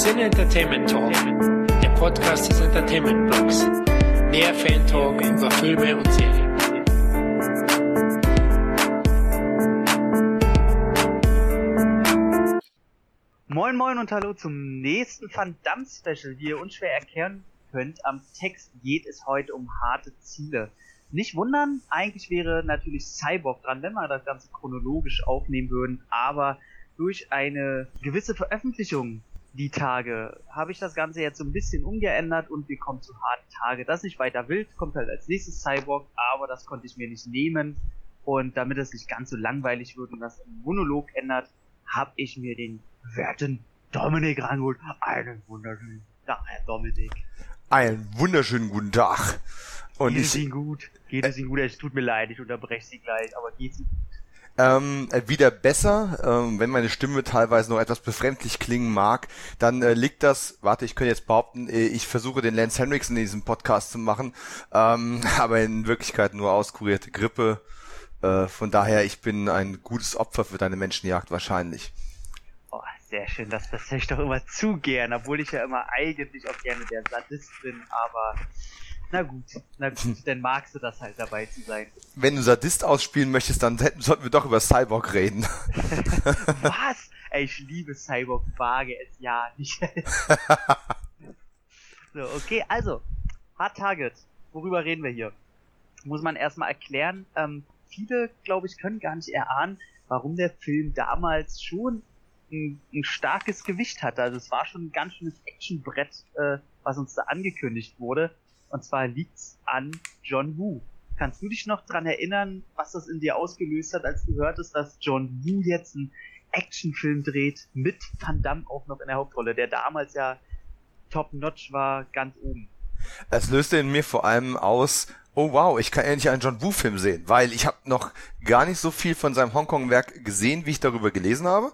Sin Entertainment Talk, der Podcast des Entertainment Blogs. Der Fan Talk über Filme und Serien. Moin Moin und Hallo zum nächsten Van Damme Special. Wie ihr unschwer erkennen könnt, am Text geht es heute um harte Ziele. Nicht wundern, eigentlich wäre natürlich Cyborg dran, wenn wir das Ganze chronologisch aufnehmen würden, aber durch eine gewisse Veröffentlichung die Tage habe ich das Ganze jetzt so ein bisschen umgeändert und wir kommen zu harten Tage. Das nicht weiter wild, kommt halt als nächstes Cyborg, aber das konnte ich mir nicht nehmen. Und damit es nicht ganz so langweilig wird und das im Monolog ändert, habe ich mir den werten Dominik rangeholt. Einen wunderschönen Tag, Herr Dominik. Einen wunderschönen guten Tag. Und geht es Ihnen gut? Geht es Ihnen gut? Es tut mir leid, ich unterbreche Sie gleich, aber geht's Ihnen? Ähm, äh, wieder besser, ähm, wenn meine Stimme teilweise noch etwas befremdlich klingen mag, dann äh, liegt das, warte, ich könnte jetzt behaupten, äh, ich versuche den Lance Henriksen in diesem Podcast zu machen, ähm, aber in Wirklichkeit nur auskurierte Grippe. Äh, von daher, ich bin ein gutes Opfer für deine Menschenjagd wahrscheinlich. Oh, sehr schön, das, das ich doch immer zu gern, obwohl ich ja immer eigentlich auch gerne der Sadist bin, aber na gut, na gut, dann magst du das halt dabei zu sein. Wenn du Sadist ausspielen möchtest, dann hätten, sollten wir doch über Cyborg reden. Was? Ey, ich liebe Cyborg, wage es ja nicht. so, okay, also, Hard Target. Worüber reden wir hier? Muss man erstmal erklären. Ähm, viele, glaube ich, können gar nicht erahnen, warum der Film damals schon ein, ein, starkes Gewicht hatte. Also es war schon ein ganz schönes Actionbrett, äh, was uns da angekündigt wurde. Und zwar liegt's an John Woo. Kannst du dich noch dran erinnern, was das in dir ausgelöst hat, als du hörtest, dass John Woo jetzt einen Actionfilm dreht mit Van Damme auch noch in der Hauptrolle, der damals ja top-notch war, ganz oben. Es löste in mir vor allem aus, oh wow, ich kann endlich einen John Woo-Film sehen, weil ich habe noch gar nicht so viel von seinem Hongkong-Werk gesehen, wie ich darüber gelesen habe.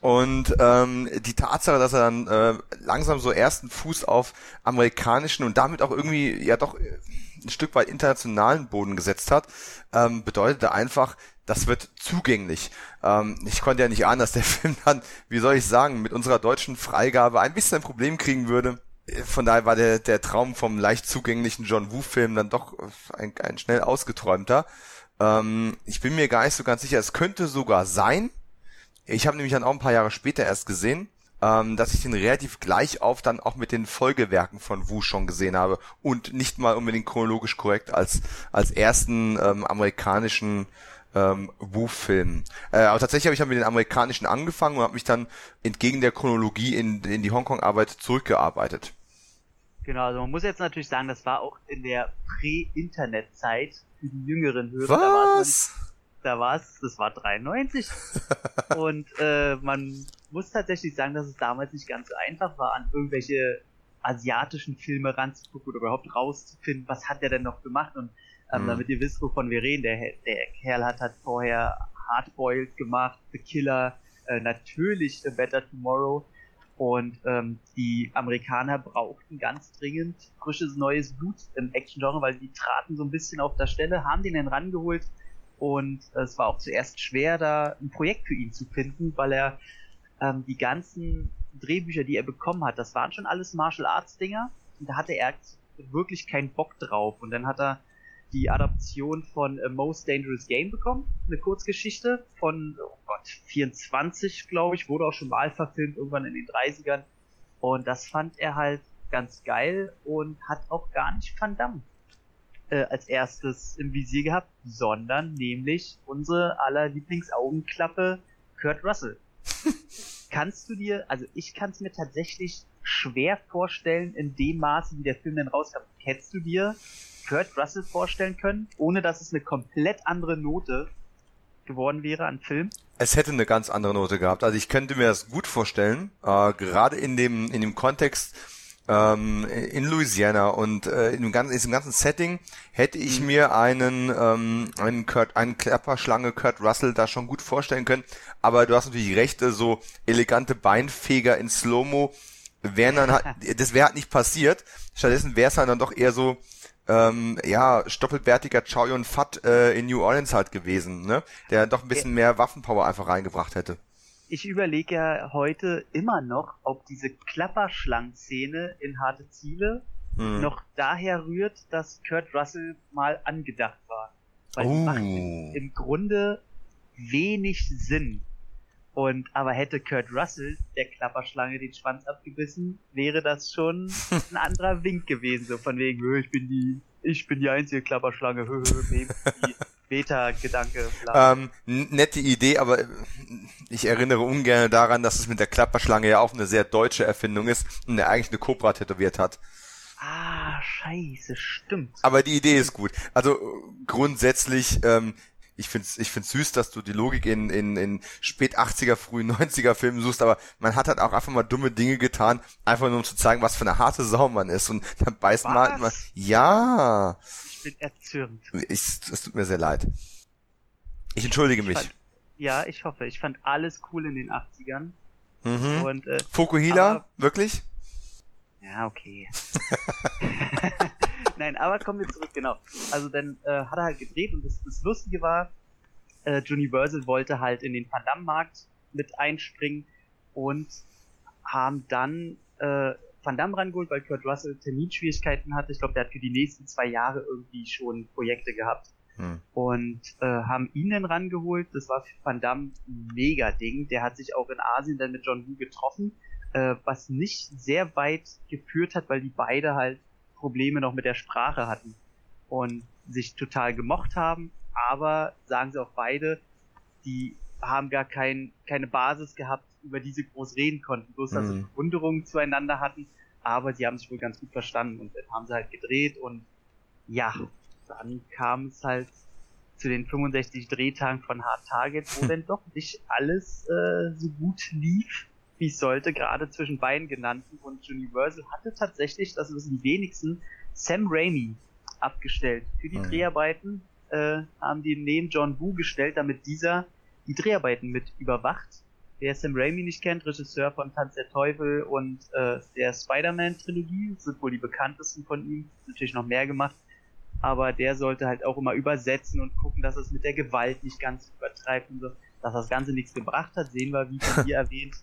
Und ähm, die Tatsache, dass er dann äh, langsam so ersten Fuß auf amerikanischen und damit auch irgendwie ja doch äh, ein Stück weit internationalen Boden gesetzt hat, ähm, bedeutete einfach, das wird zugänglich. Ähm, ich konnte ja nicht ahnen, dass der Film dann, wie soll ich sagen, mit unserer deutschen Freigabe ein bisschen ein Problem kriegen würde. Von daher war der, der Traum vom leicht zugänglichen John Woo-Film dann doch ein, ein schnell ausgeträumter. Ähm, ich bin mir gar nicht so ganz sicher. Es könnte sogar sein, ich habe nämlich dann auch ein paar Jahre später erst gesehen, ähm, dass ich den relativ gleich auf dann auch mit den Folgewerken von Wu schon gesehen habe und nicht mal unbedingt chronologisch korrekt als als ersten ähm, amerikanischen ähm, Wu-Film. Äh, aber tatsächlich habe ich dann mit den amerikanischen angefangen und habe mich dann entgegen der Chronologie in, in die Hongkong-Arbeit zurückgearbeitet. Genau, also man muss jetzt natürlich sagen, das war auch in der Prä-Internet-Zeit für die jüngeren Hörer. Was? Da war es, das war 93. und äh, man muss tatsächlich sagen, dass es damals nicht ganz so einfach war, an irgendwelche asiatischen Filme ranzugucken oder überhaupt rauszufinden, was hat der denn noch gemacht. Und ähm, mhm. damit ihr wisst, wovon wir reden, der, der Kerl hat halt vorher Hardboiled gemacht, The Killer, äh, natürlich A Better Tomorrow. Und ähm, die Amerikaner brauchten ganz dringend frisches neues Blut im Action-Genre, weil die traten so ein bisschen auf der Stelle, haben den dann rangeholt, und es war auch zuerst schwer, da ein Projekt für ihn zu finden, weil er ähm, die ganzen Drehbücher, die er bekommen hat, das waren schon alles Martial Arts Dinger. Und da hatte er wirklich keinen Bock drauf. Und dann hat er die Adaption von A Most Dangerous Game bekommen, eine Kurzgeschichte von, oh Gott, 24, glaube ich, wurde auch schon mal verfilmt, irgendwann in den 30ern. Und das fand er halt ganz geil und hat auch gar nicht Van Damme äh, als erstes im Visier gehabt, sondern nämlich unsere aller Lieblingsaugenklappe Kurt Russell. kannst du dir, also ich kann es mir tatsächlich schwer vorstellen, in dem Maße, wie der Film denn rauskam. Hättest du dir Kurt Russell vorstellen können, ohne dass es eine komplett andere Note geworden wäre an Film? Es hätte eine ganz andere Note gehabt. Also ich könnte mir das gut vorstellen, äh, gerade in dem in dem Kontext, ähm, in Louisiana und äh, in, dem ganzen, in diesem ganzen Setting hätte ich mhm. mir einen ähm, einen Kurt, einen Klapperschlange Kurt Russell da schon gut vorstellen können. Aber du hast natürlich recht, äh, so elegante Beinfeger in Slow-Mo wären dann halt, das wäre halt nicht passiert. Stattdessen wäre es halt dann doch eher so ähm, ja, stoppelbärtiger Chow Yun Fat äh, in New Orleans halt gewesen, ne? Der doch ein bisschen mehr Waffenpower einfach reingebracht hätte. Ich überlege ja heute immer noch, ob diese Klapperschlangenszene in Harte Ziele Hm. noch daher rührt, dass Kurt Russell mal angedacht war. Weil die Oh. macht im, Grunde wenig Sinn. Und aber hätte Kurt Russell der Klapperschlange den Schwanz abgebissen, wäre das schon ein anderer Wink gewesen, so von wegen, "Hö, ich bin die, ich bin die einzige Klapperschlange, die Beta-Gedanke. Ähm, nette Idee, aber äh, ich erinnere ungern daran, dass es mit der Klapperschlange ja auch eine sehr deutsche Erfindung ist und er eigentlich eine Cobra tätowiert hat. Ah, scheiße, stimmt. Aber die Idee ist gut. Also grundsätzlich, ähm, ich find's, ich find's süß, dass du die Logik in, in, in spät 80er, früh 90er Filmen suchst, aber man hat halt auch einfach mal dumme Dinge getan, einfach nur um zu zeigen, was für eine harte Sau man ist. Und dann beißt man halt Was? mal. Ja. Ich bin erzürnt. Ich, es tut mir sehr leid. Ich entschuldige mich. fand- Ja, ich hoffe. Ich fand alles cool in den 80ern. Mhm. Und äh, Fokuhila? Aber- Wirklich? Ja, okay. Nein, aber kommen wir zurück, genau. Also dann äh, hat er halt gedreht und das, das Lustige war, äh, Universal wollte halt in den Van Damme-Markt mit einspringen und haben dann äh, Van Damme rangeholt, weil Kurt Russell Terminschwierigkeiten hatte. Ich glaube, der hat für die nächsten zwei Jahre irgendwie schon Projekte gehabt Hm. und äh, haben ihn dann rangeholt. Das war für Van Damme ein mega Ding. Der hat sich auch in Asien dann mit John Woo getroffen, äh, was nicht sehr weit geführt hat, weil die beide halt Probleme noch mit der Sprache hatten und sich total gemocht haben. Aber sagen sie auch beide, die haben gar kein, keine Basis gehabt, über die sie groß reden konnten. Bloß, dass sie Mhm. Bewunderung zueinander hatten. Aber sie haben sich wohl ganz gut verstanden und dann haben sie halt gedreht und ja, dann kam es halt zu den 65 Drehtagen von Hard Target, wo dann doch nicht alles äh, so gut lief, wie es sollte, gerade zwischen beiden genannten. Und Universal hatte tatsächlich, das wissen die wenigsten, Sam Raimi abgestellt. Für die Mhm. Dreharbeiten äh, haben die neben John Woo gestellt, damit dieser die Dreharbeiten mit überwacht. Wer Sam Raimi nicht kennt, Regisseur von Tanz der Teufel und äh, der Spider-Man-Trilogie, sind wohl die bekanntesten von ihm, natürlich noch mehr gemacht aber der sollte halt auch immer übersetzen und gucken, dass es mit der Gewalt nicht ganz übertreibt und so. Dass das Ganze nichts gebracht hat, sehen wir, wie von dir erwähnt,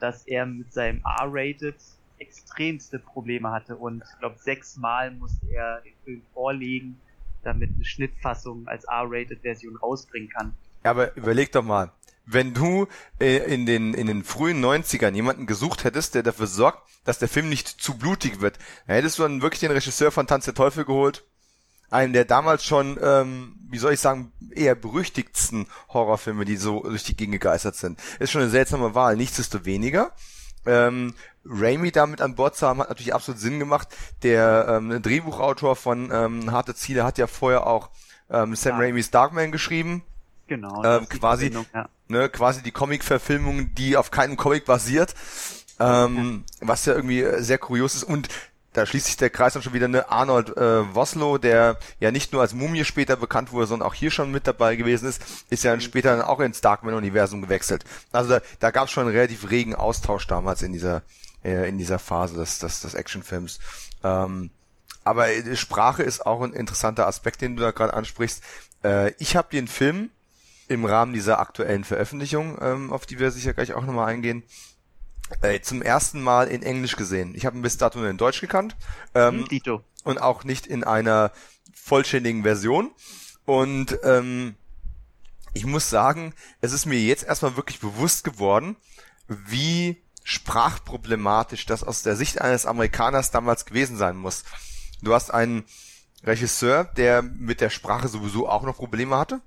dass er mit seinem R-Rated extremste Probleme hatte und ich glaube sechsmal musste er den Film vorlegen, damit eine Schnittfassung als R-Rated Version rausbringen kann. Ja, aber überleg doch mal, wenn du äh, in den in den frühen 90ern jemanden gesucht hättest, der dafür sorgt, dass der Film nicht zu blutig wird, dann hättest du dann wirklich den Regisseur von Tanz der Teufel geholt, einen der damals schon, ähm, wie soll ich sagen, eher berüchtigtsten Horrorfilme, die so durch die Gegend gegeistert sind. Ist schon eine seltsame Wahl, nichtsdestoweniger. Ähm, Raimi damit an Bord zu haben, hat natürlich absolut Sinn gemacht. Der ähm, Drehbuchautor von ähm, Harte Ziele hat ja vorher auch ähm, Sam Ja. Raimis Darkman geschrieben Genau. Ähm, die quasi- Verbindung, ja. ne, quasi die Comic-Verfilmung, die auf keinem Comic basiert, ähm, was ja irgendwie äh, sehr kurios ist und da schließt sich der Kreis dann schon wieder, ne, Arnold äh, Woslow, der ja nicht nur als Mumie später bekannt wurde, sondern auch hier schon mit dabei gewesen ist, ist ja dann später dann auch ins Darkman-Universum gewechselt. Also da, da gab es schon einen relativ regen Austausch damals in dieser äh, in dieser Phase des, des, des Actionfilms. Ähm, aber äh, Sprache ist auch ein interessanter Aspekt, den du da gerade ansprichst. Äh, ich habe den Film im Rahmen dieser aktuellen Veröffentlichung, ähm, auf die wir sicher gleich auch nochmal eingehen, äh, zum ersten Mal in Englisch gesehen. Ich habe ihn bis dato nur in Deutsch gekannt ähm, Hm, Dito. und auch nicht in einer vollständigen Version. Und ähm, ich muss sagen, es ist mir jetzt erstmal wirklich bewusst geworden, wie sprachproblematisch das aus der Sicht eines Amerikaners damals gewesen sein muss. Du hast einen Regisseur, der mit der Sprache sowieso auch noch Probleme hatte.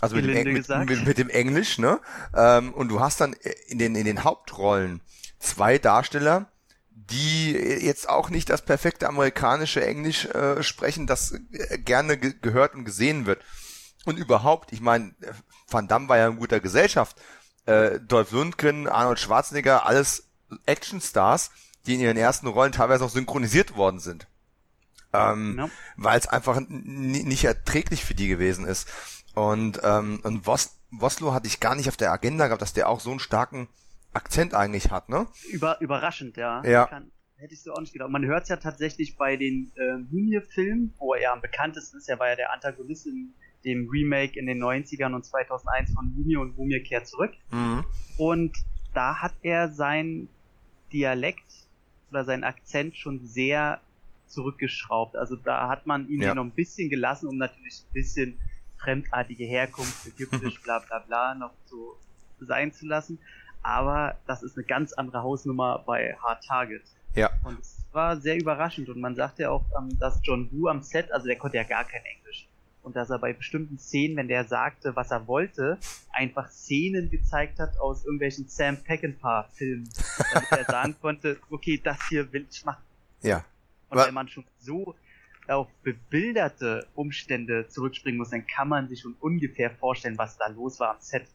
Also mit dem, mit, mit, mit dem Englisch, ne? Ähm, und du hast dann in den, in den Hauptrollen zwei Darsteller, die jetzt auch nicht das perfekte amerikanische Englisch äh, sprechen, das äh, gerne ge gehört und gesehen wird. Und überhaupt, ich meine, Van Damme war ja in guter Gesellschaft. Äh, Dolph Lundgren, Arnold Schwarzenegger, alles Actionstars, die in ihren ersten Rollen teilweise auch synchronisiert worden sind. Ähm, Ja. weil es einfach nicht erträglich für die gewesen ist. Und, ähm, und Wos Woslo hatte ich gar nicht auf der Agenda gehabt, dass der auch so einen starken Akzent eigentlich hat, ne? Über, überraschend, ja. Ja. Kann, hätte ich so auch nicht gedacht. Man hört es ja tatsächlich bei den äh, Mumie-Filmen, wo er am bekanntesten ist. Er war ja der Antagonist in dem Remake in den 90ern und 2001 von Mumie und Mumie kehrt zurück. Mhm. Und da hat er sein Dialekt oder seinen Akzent schon sehr zurückgeschraubt. Also da hat man ihn ja. noch ein bisschen gelassen, um natürlich ein bisschen fremdartige Herkunft, ägyptisch, bla bla bla, noch so sein zu lassen. Aber das ist eine ganz andere Hausnummer bei Hard Target. Ja. Und es war sehr überraschend und man sagte ja auch, ähm, dass John Woo am Set, also der konnte ja gar kein Englisch. Und dass er bei bestimmten Szenen, wenn der sagte, was er wollte, einfach Szenen gezeigt hat aus irgendwelchen Sam Peckinpah-Filmen, damit er sagen konnte, okay, das hier will ich machen. Ja. Und wenn man schon so auf bebilderte Umstände zurückspringen muss, dann kann man sich schon ungefähr vorstellen, was da los war am Set.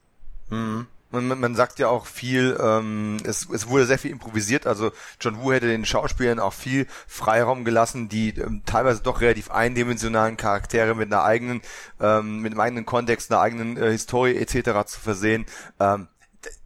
Mhm. Man, man sagt ja auch viel, ähm, es, es wurde sehr viel improvisiert, also John Woo hätte den Schauspielern auch viel Freiraum gelassen, die ähm, teilweise doch relativ eindimensionalen Charaktere mit einer eigenen, ähm, mit einem eigenen Kontext, einer eigenen äh, Historie etc. zu versehen. Ähm,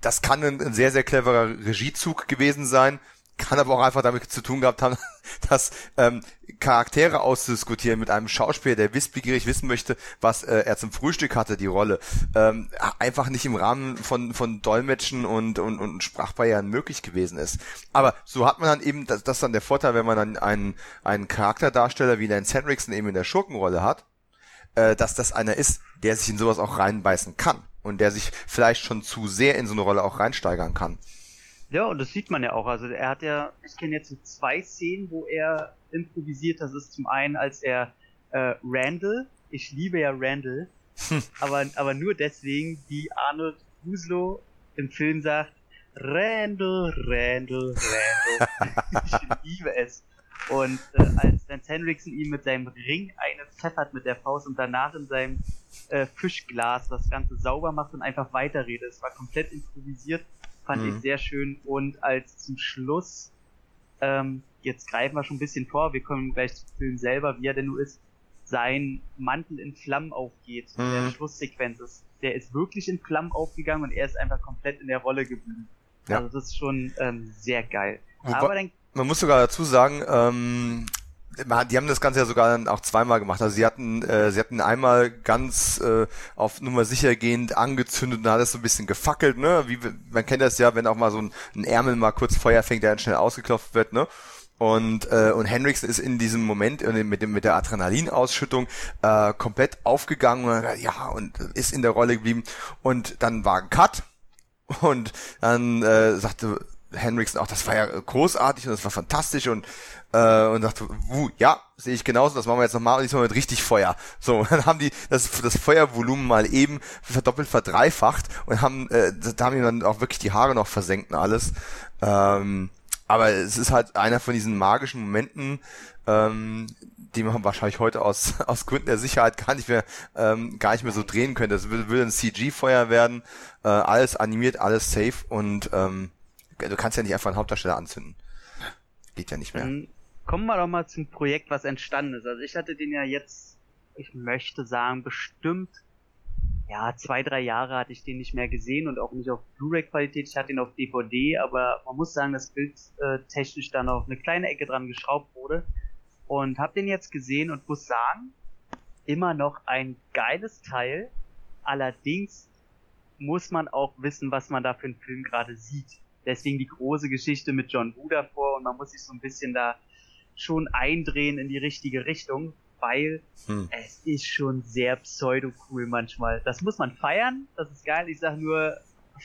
das kann ein, ein sehr, sehr cleverer Regiezug gewesen sein kann aber auch einfach damit zu tun gehabt haben, dass ähm, Charaktere auszudiskutieren mit einem Schauspieler, der wissbegierig wissen möchte, was äh, er zum Frühstück hatte, die Rolle, ähm, einfach nicht im Rahmen von von Dolmetschen und und, und Sprachbarrieren möglich gewesen ist. Aber so hat man dann eben, das, das ist dann der Vorteil, wenn man dann einen einen Charakterdarsteller wie Lance Henriksen eben in der Schurkenrolle hat, äh, dass das einer ist, der sich in sowas auch reinbeißen kann und der sich vielleicht schon zu sehr in so eine Rolle auch reinsteigern kann. Ja, und das sieht man ja auch. Also er hat ja, ich kenne jetzt so zwei Szenen, wo er improvisiert. Das ist zum einen, als er äh, Randall, ich liebe ja Randall, aber, aber nur deswegen, wie Arnold Guslow im Film sagt, Randall, Randall, Randall. ich liebe es. Und äh, als Lance Henriksen ihm mit seinem Ring eine pfeffert mit der Faust und danach in seinem äh, Fischglas das Ganze sauber macht und einfach weiterredet. Es war komplett improvisiert fand mhm. ich sehr schön. Und als zum Schluss, ähm, jetzt greifen wir schon ein bisschen vor, wir kommen gleich zum Film selber, wie er denn nur ist, sein Mantel in Flammen aufgeht, mhm. der Schlusssequenz ist. Der ist wirklich in Flammen aufgegangen und er ist einfach komplett in der Rolle geblieben. Ja. Also das ist schon ähm, sehr geil. Aber dann, man muss sogar dazu sagen, ähm, die haben das Ganze ja sogar dann auch zweimal gemacht. Also sie hatten, äh, sie hatten einmal ganz äh, auf Nummer sichergehend angezündet und hat es so ein bisschen gefackelt, ne? Wie man kennt das ja, wenn auch mal so ein, ein Ärmel mal kurz Feuer fängt, der dann schnell ausgeklopft wird, ne? Und, äh, und Hendrix ist in diesem Moment mit, dem, mit der Adrenalinausschüttung äh, komplett aufgegangen und, ja, und ist in der Rolle geblieben. Und dann war ein Cut und dann äh, sagte Hendrix auch, das war ja großartig und das war fantastisch und äh, und dachte, wuh, ja, sehe ich genauso, das machen wir jetzt nochmal und diesmal mit richtig Feuer. So, dann haben die das, das Feuervolumen mal eben verdoppelt, verdreifacht und haben, äh, da haben die dann auch wirklich die Haare noch versenkt und alles. Ähm, aber es ist halt einer von diesen magischen Momenten, ähm, die man wahrscheinlich heute aus, aus Gründen der Sicherheit gar nicht mehr, ähm, gar nicht mehr so drehen könnte. Das würde, würde ein CG-Feuer werden, äh, alles animiert, alles safe und ähm, du kannst ja nicht einfach einen Hauptdarsteller anzünden. Geht ja nicht mehr. Dann kommen wir doch mal zum Projekt, was entstanden ist. Also ich hatte den ja jetzt, ich möchte sagen, bestimmt, ja, zwei, drei Jahre hatte ich den nicht mehr gesehen und auch nicht auf Blu-ray-Qualität. Ich hatte ihn auf DVD, aber man muss sagen, dass bildtechnisch da noch eine kleine Ecke dran geschraubt wurde. Und habe den jetzt gesehen und muss sagen, immer noch ein geiles Teil. Allerdings muss man auch wissen, was man da für einen Film gerade sieht. Deswegen die große Geschichte mit John Woo davor und man muss sich so ein bisschen da schon eindrehen in die richtige Richtung, weil hm. es ist schon sehr pseudo-cool manchmal. Das muss man feiern, das ist geil. Ich sag nur,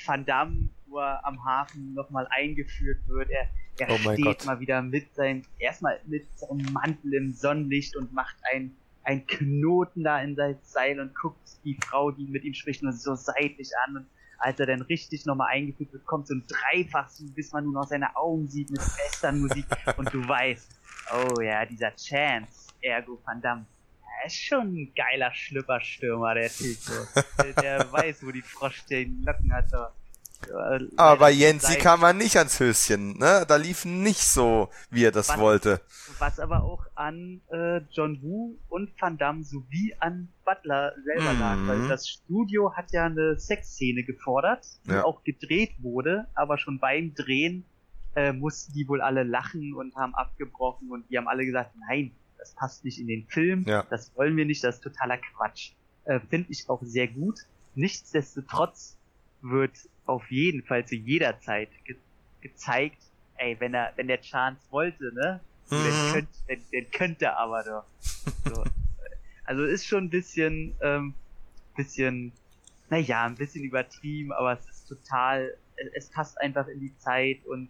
Van Damme, wo er am Hafen nochmal eingeführt wird. Er, er oh steht Gott. mal wieder mit seinem, erstmal mit seinem Mantel im Sonnenlicht und macht ein ein Knoten da in sein Seil und guckt die Frau, die mit ihm spricht, nur so seitlich an und als er dann richtig nochmal eingeführt wird, kommt so ein Dreifach, bis man nur noch seine Augen sieht mit Westernmusik und du weißt, Oh ja, dieser Chance, ergo Van Damme. Er ist schon ein geiler Schlüpperstürmer, der Typ. Der, der weiß, wo die Frosch den Locken hat. So. Aber bei Jensi kam man nicht ans Höschen, ne? Da lief nicht so, wie er das was, wollte. Was aber auch an äh, John Woo und Van Damme sowie an Butler selber lag, mhm. weil das Studio hat ja eine Sexszene gefordert, die ja. auch gedreht wurde, aber schon beim Drehen äh, mussten die wohl alle lachen und haben abgebrochen und die haben alle gesagt, nein, das passt nicht in den Film, ja. das wollen wir nicht, das ist totaler Quatsch. Äh, Finde ich auch sehr gut. Nichtsdestotrotz wird auf jeden Fall zu jeder Zeit ge gezeigt, ey, wenn er, wenn der Chance wollte, ne? Mhm. Den, könnte, den, den könnte er aber doch. So. also ist schon ein bisschen, ähm, bisschen, naja, ein bisschen übertrieben, aber es ist total, es passt einfach in die Zeit und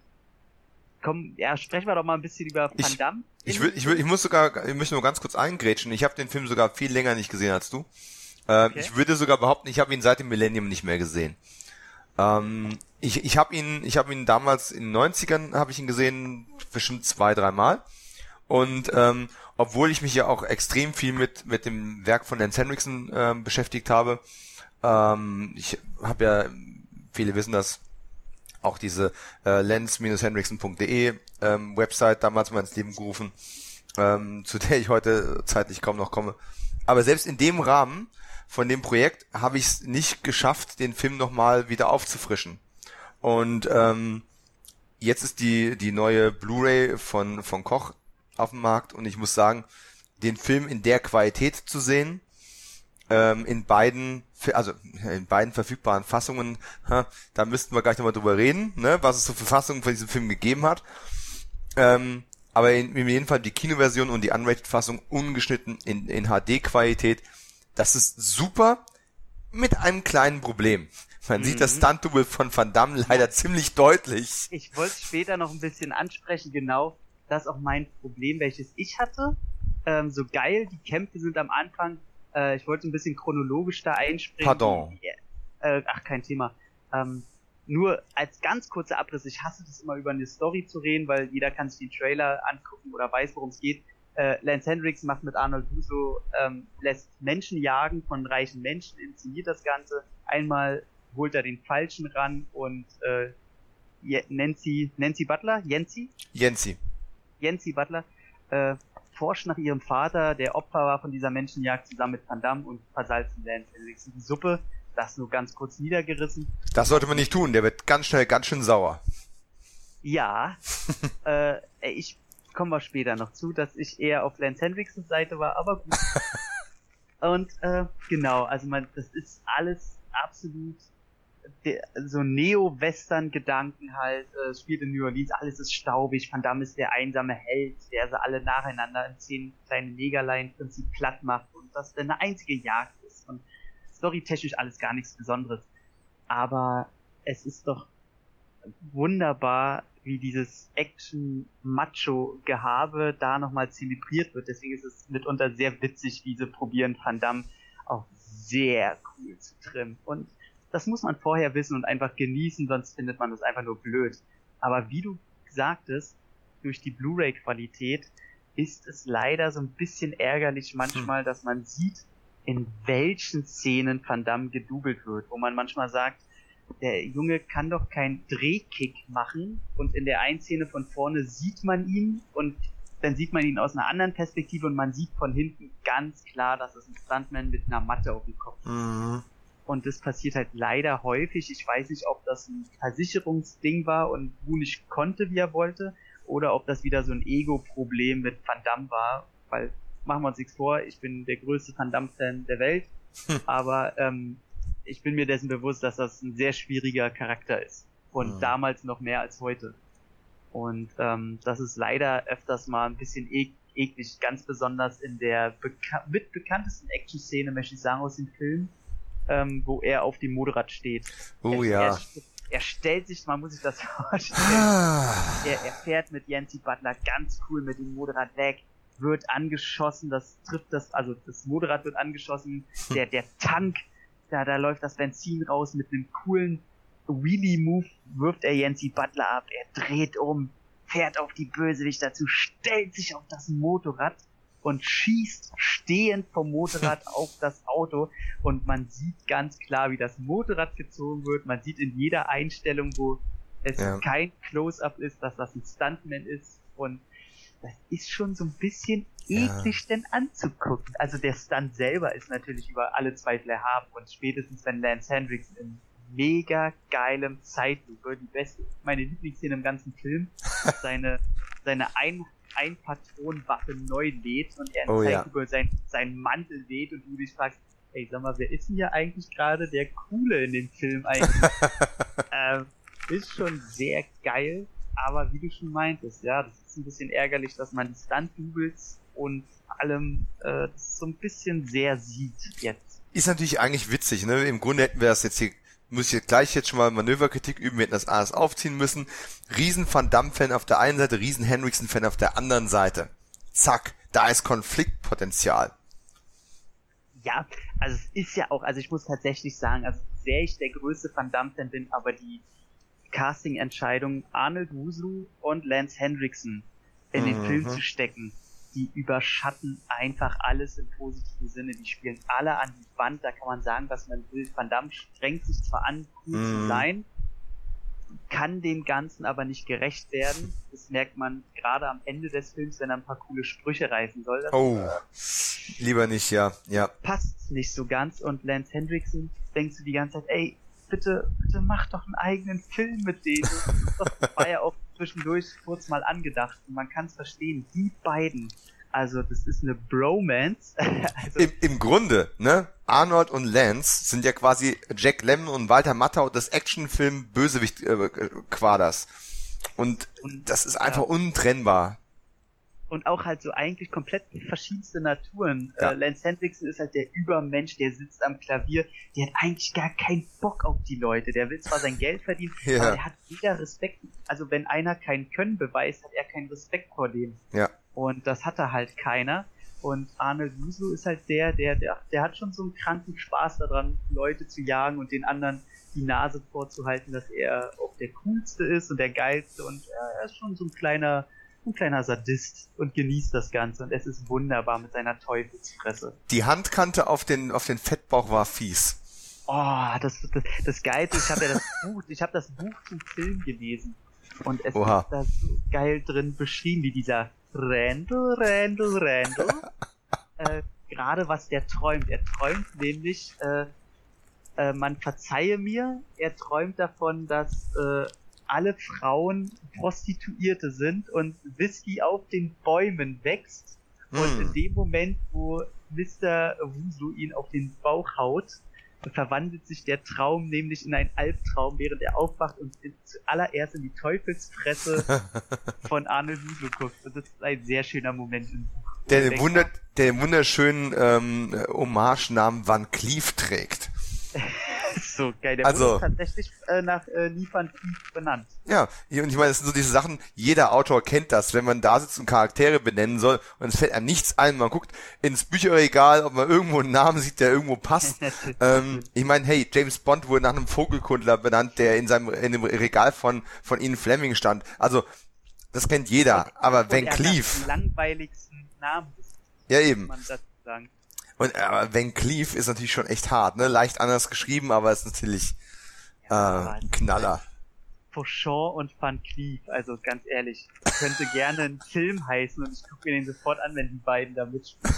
komm, ja, sprechen wir doch mal ein bisschen über Van Damme. Ich, ich, will, ich, will, ich muss sogar, ich möchte nur ganz kurz eingrätschen. Ich habe den Film sogar viel länger nicht gesehen als du. Äh, okay. Ich würde sogar behaupten, ich habe ihn seit dem Millennium nicht mehr gesehen. Ähm, ich ich habe ihn, ich habe ihn damals in den 90ern habe ich ihn gesehen, bestimmt zwei, dreimal. Und ähm, obwohl ich mich ja auch extrem viel mit mit dem Werk von Lance Henriksen äh, beschäftigt habe, ähm, ich habe ja, viele wissen das, auch diese äh, lens-henriksen.de ähm, Website damals mal ins Leben gerufen, ähm, zu der ich heute zeitlich kaum noch komme. Aber selbst in dem Rahmen von dem Projekt habe ich es nicht geschafft, den Film nochmal wieder aufzufrischen. Und ähm, jetzt ist die, die neue Blu-ray von, von Koch auf dem Markt und ich muss sagen, den Film in der Qualität zu sehen, ähm, in beiden, also in beiden verfügbaren Fassungen, ha, da müssten wir gleich nochmal drüber reden, ne, was es so für Fassungen von diesem Film gegeben hat. Ähm, aber in, in jedem Fall die Kinoversion und die Unrated-Fassung ungeschnitten in, in HD-Qualität das ist super mit einem kleinen Problem. Man mhm. sieht das mhm. Stunt-Double von Van Damme leider ziemlich deutlich. Ich wollte später noch ein bisschen ansprechen, genau. Das auch mein Problem, welches ich hatte. Ähm, so geil, die Kämpfe sind am Anfang. Äh, ich wollte ein bisschen chronologisch da einspringen. Pardon. Äh, ach, kein Thema. Ähm, nur als ganz kurzer Abriss, ich hasse das immer über eine Story zu reden, weil jeder kann sich den Trailer angucken oder weiß, worum es geht äh, Lance Hendricks macht mit Arnold Russo, ähm, lässt Menschen jagen von reichen Menschen, inszeniert das Ganze. Einmal holt er den Falschen ran und äh, Nancy, Nancy Butler, Jensi? Jensi. Jensi Butler, äh, forscht nach ihrem Vater, der Opfer war von dieser Menschenjagd zusammen mit Van Damme und versalzen Lance Hendricks in die Suppe. Das nur ganz kurz niedergerissen. Das sollte man nicht tun, der wird ganz schnell ganz schön sauer. Ja, äh, ich kommen wir später noch zu, dass ich eher auf Lance Hendricksons Seite war, aber gut. Und äh, genau, also man, das ist alles absolut der, so Neo-Western-Gedanken halt, äh, spielt in New Orleans, alles ist staubig, Van Damme ist der einsame Held, der sie alle nacheinander in zehn kleine Negerlein Prinzip platt macht und das eine einzige Jagd ist und storytechnisch alles gar nichts Besonderes. Aber es ist doch wunderbar, wie dieses Action-Macho-Gehabe da nochmal zelebriert wird. Deswegen ist es mitunter sehr witzig, wie sie probieren, Van Damme auch sehr cool zu trimmen. Und das muss man vorher wissen und einfach genießen, sonst findet man das einfach nur blöd. Aber wie du sagtest, durch die Blu-ray-Qualität ist es leider so ein bisschen ärgerlich manchmal, hm. dass man sieht, in welchen Szenen Van Damme gedoubelt wird, wo man manchmal sagt, der Junge kann doch keinen Drehkick machen und in der einen Szene von vorne sieht man ihn und dann sieht man ihn aus einer anderen Perspektive und man sieht von hinten ganz klar, dass es ein Stuntman mit einer Matte auf dem Kopf ist. Mhm. Und das passiert halt leider häufig. Ich weiß nicht, ob das ein Versicherungsding war und Wu nicht konnte, wie er wollte, oder ob das wieder so ein Ego-Problem mit Van Damme war, weil machen wir uns nichts vor, ich bin der größte Van Damme-Fan der Welt, aber ähm, ich bin mir dessen bewusst, dass das ein sehr schwieriger Charakter ist. Und mhm. damals noch mehr als heute. Und ähm, das ist leider öfters mal ein bisschen ek eklig, ganz besonders in der beka mit bekanntesten Action-Szene, möchte ich sagen, aus dem Film, ähm, wo er auf dem Motorrad steht. Oh er, ja. Er, er, stellt sich, man muss sich das vorstellen, ah. er, er fährt mit Yancy Butler ganz cool mit dem Motorrad weg, wird angeschossen, das trifft das, also das Motorrad wird angeschossen, der, der Tank da, da läuft das Benzin raus mit einem coolen Wheelie-Move, wirft er Yancy Butler ab, er dreht um, fährt auf die Bösewicht dazu, stellt sich auf das Motorrad und schießt stehend vom Motorrad auf das Auto und man sieht ganz klar, wie das Motorrad gezogen wird. Man sieht in jeder Einstellung, wo es ja. kein Close-up ist, dass das ein Stuntman ist und das ist schon so ein bisschen eklig ja. denn anzugucken. Also der Stunt selber ist natürlich über alle Zweifel erhaben und spätestens wenn Lance Hendricks in mega geilem Zeitlupe, die beste, meine Lieblingsszene im ganzen Film, seine, seine ein, ein Patronenwaffe neu lädt und er in oh, Zeitlupe ja. sein, seinen Mantel lädt und du dich fragst, ey, sag mal, wer ist denn hier eigentlich gerade der Coole in dem Film eigentlich? ähm, ist schon sehr geil, aber wie du schon meintest, ja, das ist ein bisschen ärgerlich, dass man die Stunt-Doubles und allem äh, so ein bisschen sehr sieht jetzt. Ist natürlich eigentlich witzig, ne? Im Grunde hätten wir das jetzt hier muss ich gleich jetzt schon mal Manöverkritik üben, wir hätten das alles aufziehen müssen. Riesen Van Damme-Fan auf der einen Seite, Riesen Henriksen-Fan auf der anderen Seite. Zack, da ist Konfliktpotenzial. Ja, also es ist ja auch, also ich muss tatsächlich sagen, also sehr ich der größte Van Damme-Fan bin, aber die Casting-Entscheidung Arnold Wuslu und Lance Henriksen in den mhm. Film zu stecken, die überschatten einfach alles im positiven Sinne. Die spielen alle an die Wand, da kann man sagen, was man will. Van Damme strengt sich zwar an, cool mm. zu mhm. sein, kann dem Ganzen aber nicht gerecht werden. Das merkt man gerade am Ende des Films, wenn er ein paar coole Sprüche reißen soll. Oh, lieber nicht, ja, ja. Passt nicht so ganz und Lance Hendrickson denkst du die ganze Zeit, ey, bitte, bitte mach doch einen eigenen Film mit denen. Das war ja auch zwischendurch kurz mal angedacht. Und man kann es verstehen. Die beiden, also das ist eine Bromance. also, Im, Im Grunde, ne? Arnold und Lance sind ja quasi Jack Lemmon und Walter Matthau des Actionfilm Bösewicht äh, Quaders. Und, und das ist einfach ja. untrennbar und auch halt so eigentlich komplett verschiedenste Naturen. Ja. Äh, Lance Hendrickson ist halt der Übermensch, der sitzt am Klavier, der hat eigentlich gar keinen Bock auf die Leute. Der will zwar sein Geld verdienen, ja. aber der hat weder Respekt. Also wenn einer kein Können beweist, hat er keinen Respekt vor dem. Ja. Und das hat er halt keiner. Und Arnold Wieslow ist halt der, der, der, der hat schon so einen kranken Spaß daran, Leute zu jagen und den anderen die Nase vorzuhalten, dass er auch der coolste ist und der geilste und er ist schon so ein kleiner ein kleiner Sadist und genießt das Ganze und es ist wunderbar mit seiner Teufelsfresse. Die Handkante auf den, auf den Fettbauch war fies. Oh, das, das, das Geilste, ich habe ja das Buch, ich habe das Buch zum Film gelesen und es Oha. ist da so geil drin beschrieben, wie dieser Randall, Randall, Randall, äh, gerade was der träumt. Er träumt nämlich, äh, äh, man verzeihe mir, er träumt davon, dass äh, alle Frauen Prostituierte sind und Whisky auf den Bäumen wächst. Mm. Und hm. in dem Moment, wo Mr. Wusu ihn auf den Bauch haut, verwandelt sich der Traum nämlich in einen Albtraum, während er aufwacht und zuallererst in die Teufelsfresse von Arnold Wusu guckt. Und das ist ein sehr schöner Moment im Buch. Der, Wunder, der wunderschönen ähm, Hommage-Namen Van Cleef trägt. so geil. Der also, wurde tatsächlich äh, nach äh, Liefern benannt. Ja, und ich meine, das sind so diese Sachen, jeder Autor kennt das, wenn man da sitzt und Charaktere benennen soll und es fällt einem nichts ein, man guckt ins Bücherregal, ob man irgendwo einen Namen sieht, der irgendwo passt. ähm, ich meine, hey, James Bond wurde nach einem Vogelkundler benannt, der in seinem in dem Regal von von Ihnen Fleming stand. Also, das kennt jeder, und, aber Van Cleef. langweiligsten Namen. Ja, eben. Und aber Van Cleef ist natürlich schon echt hart, ne? Leicht anders geschrieben, aber ist natürlich äh, ein Knaller. Fauchon und Van Cleef, also ganz ehrlich, könnte gerne ein Film heißen und ich gucke mir den sofort an, wenn die beiden da mitspielen.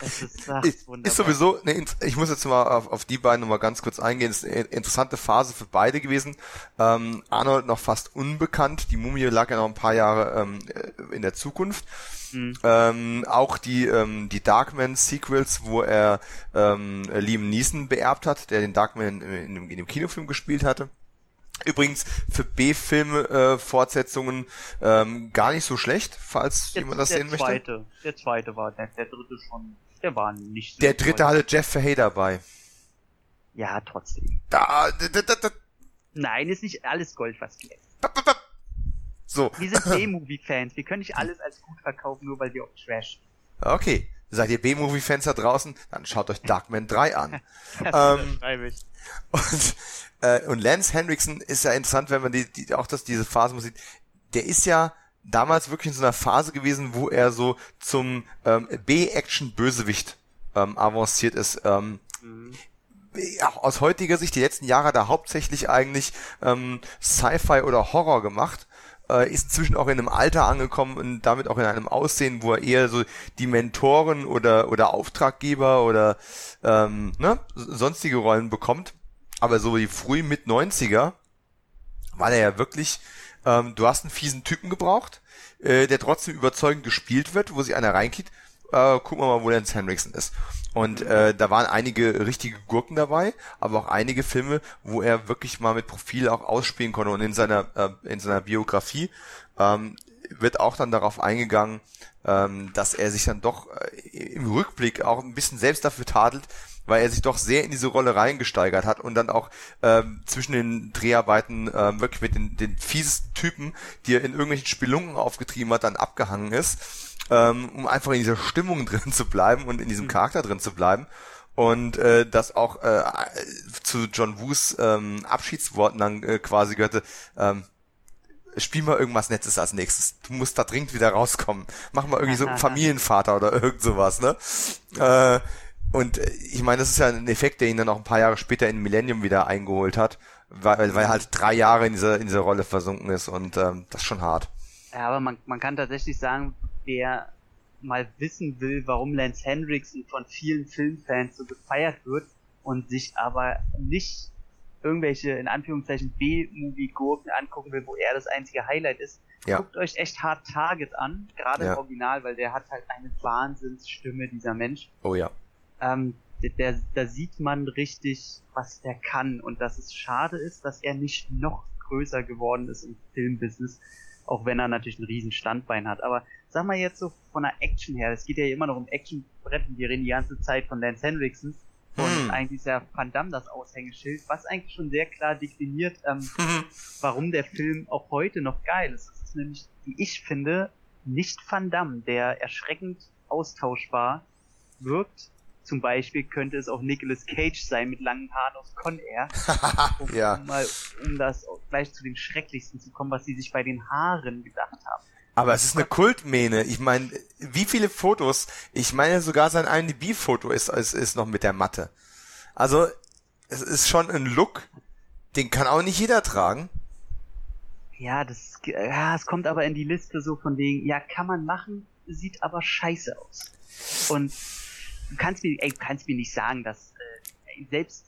Das ist, ach, ist, ist sowieso, ne, ich muss jetzt mal auf, auf die beiden nochmal ganz kurz eingehen. Es ist eine interessante Phase für beide gewesen. Ähm, Arnold noch fast unbekannt, die Mumie lag ja noch ein paar Jahre ähm, in der Zukunft. Mhm. Ähm, auch die, ähm, die Darkman-Sequels, wo er ähm, Liam Neeson beerbt hat, der den Darkman in, in, in dem Kinofilm gespielt hatte. Übrigens für B-Filme äh, ähm, gar nicht so schlecht, falls der, jemand das sehen zweite, möchte. Der zweite war, der, der dritte schon, der war nicht so Der dritte toll. hatte Jeff Fahey dabei. Ja, trotzdem. Da, da, da, da. Nein, ist nicht alles Gold, was glänzt. So. Wir sind B-Movie-Fans. Wir können nicht alles als gut verkaufen, nur weil wir auf Trash. Okay. Seid ihr B-Movie-Fans da draußen? Dann schaut euch Darkman 3 an. ähm. Und, äh, und Lance Henriksen ist ja interessant, wenn man die, die auch das, diese Phase muss sieht. Der ist ja damals wirklich in so einer Phase gewesen, wo er so zum ähm, B-Action-Bösewicht ähm, avanciert ist. Ähm, mhm aus heutiger Sicht die letzten Jahre da hauptsächlich eigentlich ähm, Sci-Fi oder Horror gemacht äh, ist inzwischen auch in einem Alter angekommen und damit auch in einem Aussehen, wo er eher so die Mentoren oder oder Auftraggeber oder ähm, ne, sonstige Rollen bekommt. Aber so die früh mit 90er war er ja wirklich, ähm, du hast einen fiesen Typen gebraucht, äh, der trotzdem überzeugend gespielt wird, wo sich einer reinkriegt äh, gucken wir mal, wo Lance Henriksen ist. Und äh, da waren einige richtige Gurken dabei, aber auch einige Filme, wo er wirklich mal mit Profil auch ausspielen konnte. Und in seiner äh, in seiner Biografie ähm, wird auch dann darauf eingegangen, ähm, dass er sich dann doch äh, im Rückblick auch ein bisschen selbst dafür tadelt, weil er sich doch sehr in diese Rolle reingesteigert hat und dann auch ähm, zwischen den Dreharbeiten ähm, wirklich mit den, den fiesesten Typen, die er in irgendwelchen Spelunken aufgetrieben hat, dann abgehangen ist, ähm, um einfach in dieser Stimmung drin zu bleiben und in diesem mhm. Charakter drin zu bleiben. Und äh, das auch äh, zu John Woos ähm, Abschiedsworten dann äh, quasi gehörte, ähm, spiel mal irgendwas Nettes als nächstes. Du musst da dringend wieder rauskommen. Mach mal irgendwie so Familienvater oder irgend sowas, ne? Äh, und äh, ich meine, das ist ja ein Effekt, der ihn dann auch ein paar Jahre später in Millennium wieder eingeholt hat, weil, weil er halt drei Jahre in dieser, in dieser Rolle versunken ist und ähm, das ist schon hart. Ja, aber man, man kann tatsächlich sagen, wer mal wissen will, warum Lance Hendrickson von vielen Filmfans so gefeiert wird und sich aber nicht irgendwelche in Anführungszeichen B-Movie-Gurken angucken will, wo er das einzige Highlight ist, ja. guckt euch echt Hard Target an, gerade ja. im Original, weil der hat halt eine Wahnsinnsstimme, dieser Mensch. Oh ja ähm, der, da sieht man richtig, was der kann und dass es schade ist, dass er nicht noch größer geworden ist im Filmbusiness, auch wenn er natürlich ein riesen Standbein hat. Aber sag mal jetzt so von der Action her, es geht ja immer noch um Actionbretten, wir reden die ganze Zeit von Lance Henriksen und hm. eigentlich ist ja Van Damme das Aushängeschild, was eigentlich schon sehr klar definiert, ähm, hm. warum der Film auch heute noch geil ist. Das ist nämlich, wie ich finde, nicht Van Damme, der erschreckend austauschbar wirkt, zum Beispiel könnte es auch Nicolas Cage sein mit langen Haaren aus Con Air. um, ja. mal, um das gleich zu dem Schrecklichsten zu kommen, was sie sich bei den Haaren gedacht haben. Aber es ist eine Kultmähne. Ich meine, wie viele Fotos? Ich meine, sogar sein IMDb-Foto ist, ist, ist noch mit der Matte. Also, es ist schon ein Look, den kann auch nicht jeder tragen. Ja, das, ja, es kommt aber in die Liste so von wegen, ja, kann man machen, sieht aber scheiße aus. Und du kannst mir, ey, kannst mir nicht sagen, dass äh, selbst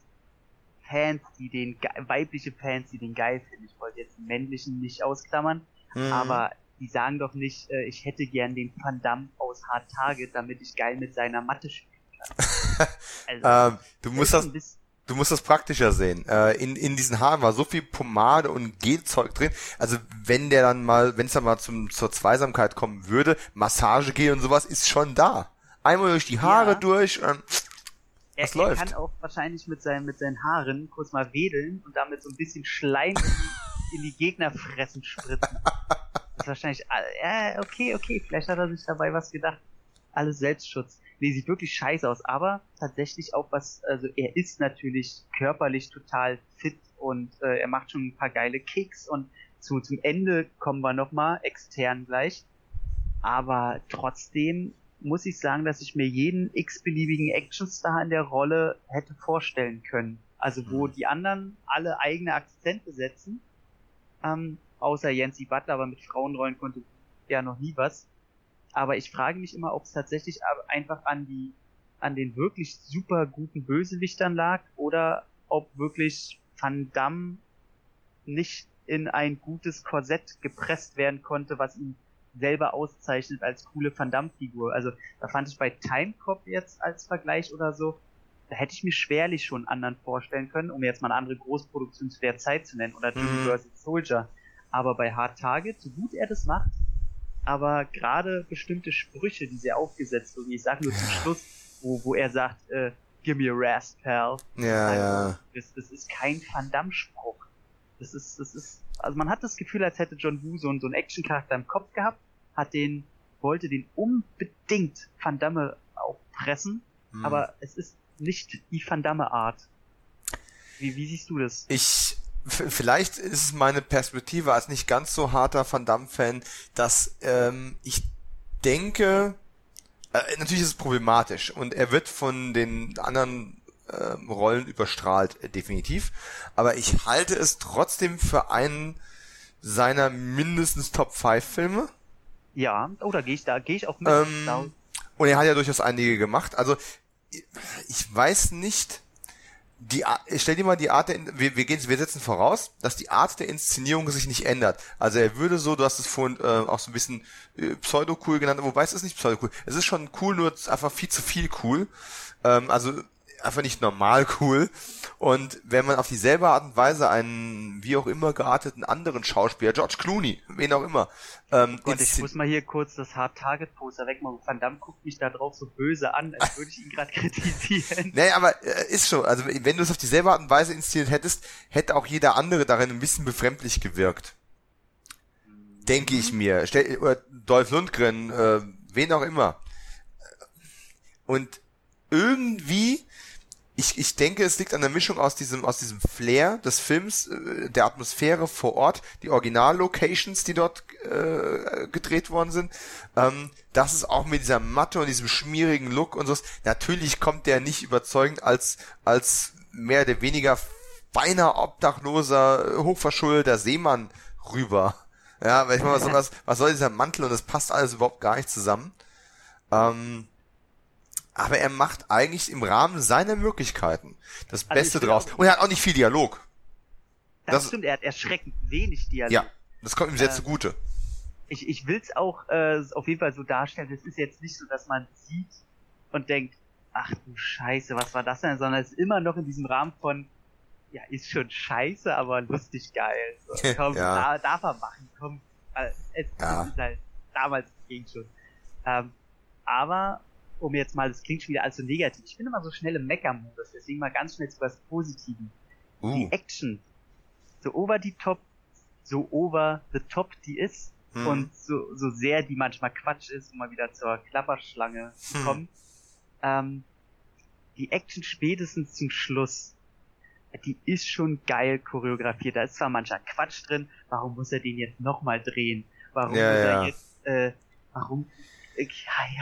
Fans, die den weibliche Fans, die den geil finden, ich wollte jetzt männlichen nicht ausklammern, mhm. aber die sagen doch nicht, äh, ich hätte gern den Van Damme aus Hard Target, damit ich geil mit seiner Matte spielen kann. also, ähm, du musst das, du musst das praktischer sehen. Äh, in, in diesen Haaren war so viel Pomade und Gelzeug drin. Also wenn der dann mal, wenn es dann mal zum, zur Zweisamkeit kommen würde, Massagegel und sowas ist schon da einmal durch die Haare ja. durch und er, was er läuft. kann auch wahrscheinlich mit seinen, mit seinen Haaren kurz mal wedeln und damit so ein bisschen Schleim in die, in die Gegnerfressen spritzen. Das ist wahrscheinlich, ja, okay, okay, vielleicht hat er sich dabei was gedacht. Alles Selbstschutz. Nee, sieht wirklich scheiße aus, aber tatsächlich auch was, also er ist natürlich körperlich total fit und äh, er macht schon ein paar geile Kicks und zu, zum Ende kommen wir nochmal, extern gleich. Aber trotzdem muss ich sagen, dass ich mir jeden x-beliebigen Actionstar in der Rolle hätte vorstellen können. Also wo mhm. die anderen alle eigene Akzente setzen, ähm, außer Yancy Butler, aber mit Frauenrollen konnte ja noch nie was. Aber ich frage mich immer, ob es tatsächlich einfach an die, an den wirklich super guten Bösewichtern lag oder ob wirklich Van Damme nicht in ein gutes Korsett gepresst werden konnte, was ihn selber auszeichnet als coole Van Damme-Figur. Also da fand ich bei Timecop jetzt als Vergleich oder so, da hätte ich mir schwerlich schon anderen vorstellen können, um jetzt mal eine andere Großproduktion zu der Zeit zu nennen, oder Doom mhm. vs. Soldier. Aber bei Hard Target, so gut er das macht, aber gerade bestimmte Sprüche, die sie aufgesetzt wurden, ich sag nur zum Schluss, wo, wo er sagt, äh, give me a rest, pal. Ja, also, ja. Das, das ist kein Van Damme-Spruch. Das ist, das ist, also man hat das Gefühl, als hätte John Woo so, so einen Action-Charakter im Kopf gehabt hat den, wollte den unbedingt Van Damme aufpressen, hm. aber es ist nicht die Van Damme Art. Wie, wie siehst du das? Ich, vielleicht ist es meine Perspektive als nicht ganz so harter Van Damme-Fan, dass ähm, ich denke, äh, natürlich ist es problematisch und er wird von den anderen äh, Rollen überstrahlt, äh, definitiv. Aber ich halte es trotzdem für einen seiner mindestens Top 5 Filme. Ja, oh, da gehe ich, da gehe ich auch mit. Ähm, und er hat ja durchaus einige gemacht. Also ich weiß nicht, die, stell dir mal die Art der, wir, wir, gehen, wir setzen voraus, dass die Art der Inszenierung sich nicht ändert. Also er würde so, du hast es vorhin äh, auch so ein bisschen äh, pseudo-cool genannt, wobei es ist nicht pseudo-cool. Es ist schon cool, nur einfach viel zu viel cool. Ähm, also einfach nicht normal cool. Und wenn man auf dieselbe Art und Weise einen wie auch immer gearteten anderen Schauspieler, George Clooney, wen auch immer, ähm, Gott, ich muss mal hier kurz das Hard-Target-Poster wegmachen. Van Damme guckt mich da drauf so böse an, als würde ich ihn gerade kritisieren. Nee, aber äh, ist schon. Also wenn du es auf dieselbe Art und Weise inszeniert hättest, hätte auch jeder andere darin ein bisschen befremdlich gewirkt. Denke ich mir. Stell, oder Dolph Lundgren, äh, wen auch immer. Und irgendwie ich, ich denke, es liegt an der Mischung aus diesem, aus diesem Flair des Films, äh, der Atmosphäre vor Ort, die Original-Locations, die dort äh, gedreht worden sind. Ähm, das ist auch mit dieser Matte und diesem schmierigen Look und so. Natürlich kommt der nicht überzeugend als, als mehr oder weniger beinahe obdachloser, hochverschuldeter Seemann rüber. Ja, weil ich so was, was soll dieser Mantel und das passt alles überhaupt gar nicht zusammen. Ähm, aber er macht eigentlich im Rahmen seiner Möglichkeiten das also Beste draus. Und er hat auch nicht viel Dialog. Das, das stimmt, er hat erschreckend wenig Dialog. Ja, das kommt ihm sehr äh, zugute. Ich, ich will es auch äh, auf jeden Fall so darstellen. Es ist jetzt nicht so, dass man sieht und denkt, ach du Scheiße, was war das denn? Sondern es ist immer noch in diesem Rahmen von, ja, ist schon scheiße, aber lustig geil. So, komm, ja. da, darf er machen, komm. Äh, es, ja. ist halt, damals ging schon. Ähm, aber um jetzt mal, das klingt schon wieder allzu negativ. Ich bin immer so schnell im Mecker-Modus, deswegen mal ganz schnell zu was Positiven. Uh. Die Action, so over die top, so over the top die ist hm. und so, so sehr die manchmal Quatsch ist, um mal wieder zur Klapperschlange zu hm. kommen. Ähm, die Action spätestens zum Schluss, die ist schon geil choreografiert. Da ist zwar mancher Quatsch drin, warum muss er den jetzt nochmal drehen? Warum ja, muss er jetzt, äh, warum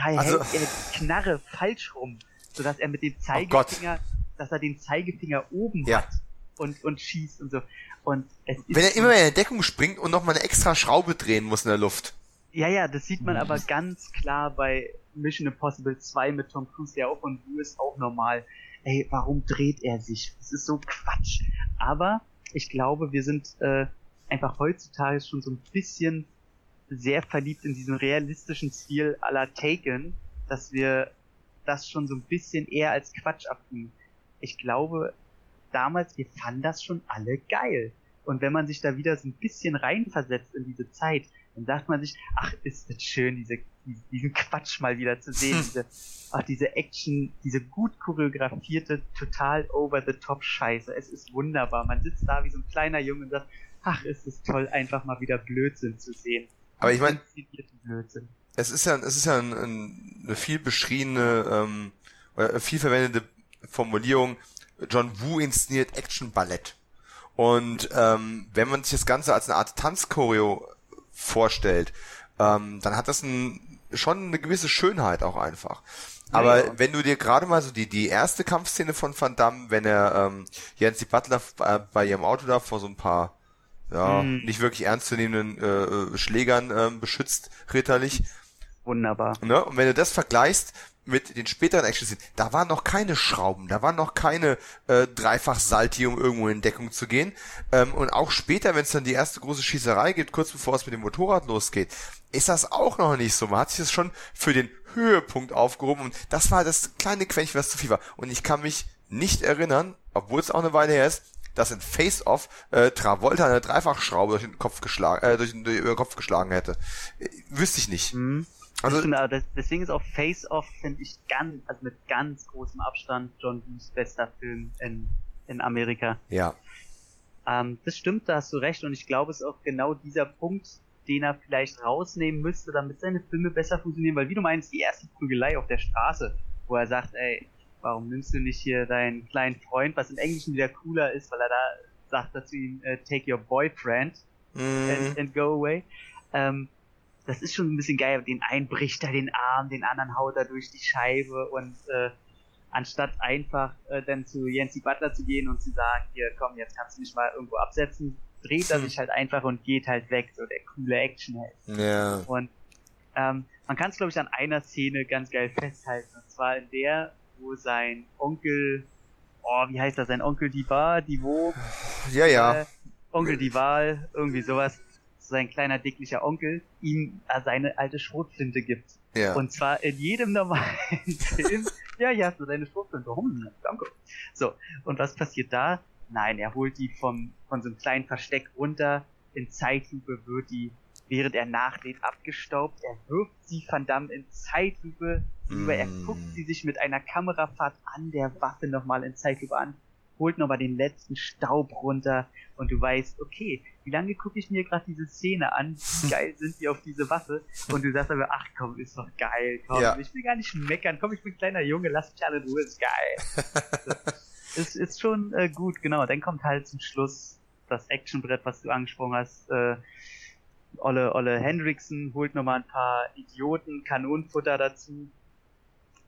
also, hält er Knarre falsch rum, sodass er mit dem oh Zeigefinger, oh dass er den Zeigefinger oben ja. hat und, und schießt und so. Und es Wenn er immer in der Deckung springt und nochmal eine extra Schraube drehen muss in der Luft. Ja, ja, das sieht man mhm. aber ganz klar bei Mission Impossible 2 mit Tom Cruise, der auch von Du ist auch normal. Ey, warum dreht er sich? Das ist so Quatsch. Aber ich glaube, wir sind äh, einfach heutzutage schon so ein bisschen sehr verliebt in diesen realistischen Stil aller Taken, dass wir das schon so ein bisschen eher als Quatsch abtun. Ich glaube, damals, wir fanden das schon alle geil. Und wenn man sich da wieder so ein bisschen reinversetzt in diese Zeit, dann sagt man sich, ach, ist das schön, diese, diesen Quatsch mal wieder zu sehen, diese, ach, diese Action, diese gut choreografierte, total over-the-top Scheiße. Es ist wunderbar. Man sitzt da wie so ein kleiner Junge und sagt, ach, ist es toll, einfach mal wieder Blödsinn zu sehen. Aber ich meine, es ist ja, es ist ja ein, ein, eine viel beschriebene, ähm, oder viel verwendete Formulierung, John Woo inszeniert Action-Ballett. Und ähm, wenn man sich das Ganze als eine Art Tanzchoreo vorstellt, ähm, dann hat das ein, schon eine gewisse Schönheit auch einfach. Aber ja. wenn du dir gerade mal so die, die erste Kampfszene von Van Damme, wenn er ähm, Yancy Butler äh, bei ihrem Auto da vor so ein paar ja, hm. nicht wirklich ernstzunehmenden äh, äh, Schlägern äh, beschützt, ritterlich. Wunderbar. Ne? Und wenn du das vergleichst mit den späteren Action-Szenen, da waren noch keine Schrauben, da waren noch keine äh, Dreifach-Salti, um irgendwo in Deckung zu gehen. Ähm, und auch später, wenn es dann die erste große Schießerei gibt, kurz bevor es mit dem Motorrad losgeht, ist das auch noch nicht so. Man hat sich das schon für den Höhepunkt aufgehoben und das war das kleine Quäntchen, was zu viel war. Und ich kann mich nicht erinnern, obwohl es auch eine Weile her ist, dass in Face-Off äh, Travolta eine Dreifachschraube durch den Kopf geschlagen, äh, durch den, durch den Kopf geschlagen hätte. Äh, wüsste ich nicht. Mhm. Also, finde, deswegen ist auch Face-Off, finde ich, ganz, also mit ganz großem Abstand John Woos bester Film in, in Amerika. Ja. Ähm, das stimmt, da hast du recht und ich glaube, es ist auch genau dieser Punkt, den er vielleicht rausnehmen müsste, damit seine Filme besser funktionieren, weil wie du meinst, die erste Prügelei auf der Straße, wo er sagt, ey, warum nimmst du nicht hier deinen kleinen Freund, was im Englischen wieder cooler ist, weil er da sagt dazu ihm, uh, take your boyfriend mm. and, and, go away. Ähm, das ist schon ein bisschen geil. Den einen bricht er den Arm, den anderen haut er durch die Scheibe und äh, anstatt einfach äh, dann zu Yancy Butler zu gehen und zu sagen, hier komm, jetzt kannst du mich mal irgendwo absetzen, dreht er hm. sich halt einfach und geht halt weg, so der coole Actionheld. Ja. Und ähm, man kann es glaube ich an einer Szene ganz geil festhalten, und zwar in der, wo sein Onkel oh, wie heißt er, sein Onkel Divar, Divo? Ja, ja. Äh, Onkel Dival, irgendwie sowas, sein kleiner dicklicher Onkel, ihm äh, seine alte Schrotflinte gibt. Ja. Und zwar in jedem normalen Film. ja, ja, hast du deine Schrotflinte. Hm, danke. So, und was passiert da? Nein, er holt die vom, von so einem kleinen Versteck runter. In Zeitlupe wird die, während er nachlädt, abgestaubt. Er wirft sie Van Damme in Zeitlupe über. Er Mm. guckt sie sich mit einer Kamerafahrt an der Waffe nochmal in Zeitlupe an. Holt nochmal den letzten Staub runter. Und du weißt, okay, wie lange gucke ich mir gerade diese Szene an? Wie geil sind die auf diese Waffe? Und du sagst aber, ach komm, ist doch geil. Komm, Ja. ich will gar nicht meckern. Komm, ich bin ein kleiner Junge, lass mich alle in Ruhe, ist geil. Es ist schon äh, gut, genau. Dann kommt halt zum Schluss das Actionbrett, was du angesprochen hast. Äh, Olle, Olle Hendrickson holt nochmal ein paar Idioten, Kanonenfutter dazu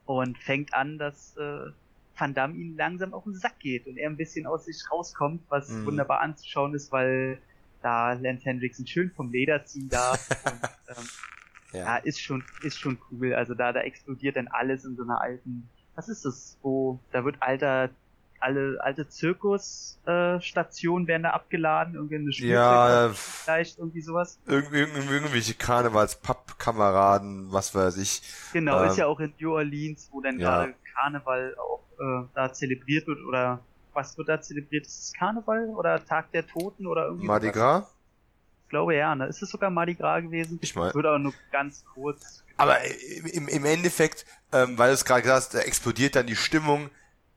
und fängt an, dass äh, Van Damme ihm langsam auf den Sack geht und er ein bisschen aus sich rauskommt, was Mhm. wunderbar anzuschauen ist, weil da Lance Hendrickson schön vom Leder ziehen darf. und, ähm, ja, ist schon, ist schon cool. Also da, da explodiert dann alles in so einer alten, was ist das, wo, da wird alter, alle, alte Zirkusstationen äh, werden da abgeladen, irgendwie eine Ja, äh, vielleicht irgendwie sowas. irgend, irgend, irgendwelche Karnevals-Pappkameraden, was weiß ich. Genau, Ähm, ist ja auch in New Orleans, wo dann ja. gerade Karneval auch äh, da zelebriert wird oder was wird da zelebriert? Ist es Karneval oder Tag der Toten oder irgendwie Mardi sowas? Gras? Ich glaube ja, ne? Ist es sogar Mardi Gras gewesen? Ich meine. Wird aber nur ganz kurz. Aber im, im Endeffekt, ähm, weil du es gerade gesagt hast, da explodiert dann die Stimmung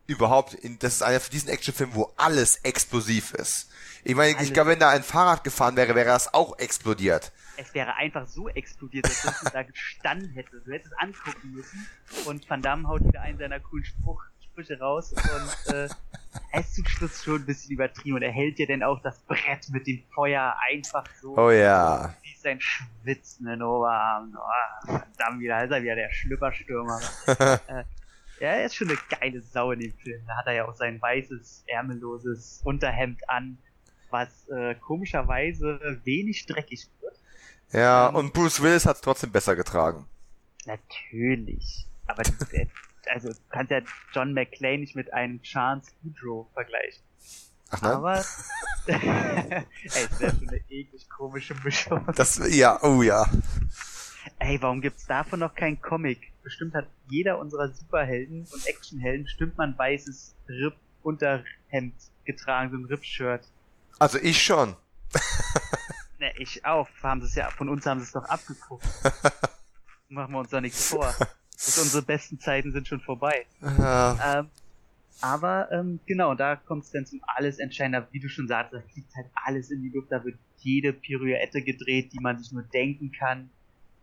überhaupt. In, das ist einer von diesen Actionfilmen, wo alles explosiv ist. Ich meine, ich Alles. glaube, wenn da ein Fahrrad gefahren wäre, wäre das auch explodiert. Es wäre einfach so explodiert, dass du da gestanden hättest. Du hättest es angucken müssen und Van Damme haut wieder einen seiner coolen Spruch, Sprüche raus und äh, er ist zum Schluss schon ein bisschen übertrieben und er hält dir dann auch das Brett mit dem Feuer einfach so. Oh ja. Siehst sein Schwitzen in den Oberarm. Oh, Van Damme wieder, ist er wieder der Schlüpperstürmer. äh, ja, er ist schon eine geile Sau in dem Film. Da hat er ja auch sein weißes, ärmelloses Unterhemd an, was äh, komischerweise wenig dreckig wird. Ja, Ähm, und Bruce Willis hat es trotzdem besser getragen. Natürlich. Aber die, also du kannst ja John McClane nicht mit einem Chance Boudreaux vergleichen. Ach nein? Aber ey, das wäre schon eine eklig komische Mischung. Das, ja, oh ja. Ey, warum gibt's davon noch keinen Comic? Bestimmt hat jeder unserer Superhelden und Actionhelden bestimmt mal ein weißes Rip-Unterhemd getragen, so ein Rip-Shirt. Also ich schon. Ne, ich auch. Haben sie es ja, von uns haben sie es doch abgeguckt. Machen wir uns doch nichts vor. Das, unsere besten Zeiten sind schon vorbei. Ja. Ähm, aber ähm, genau, da kommt es dann zum alles entscheidender, wie du schon sagst, da fliegt halt alles in die Luft, da wird jede Pirouette gedreht, die man sich nur denken kann.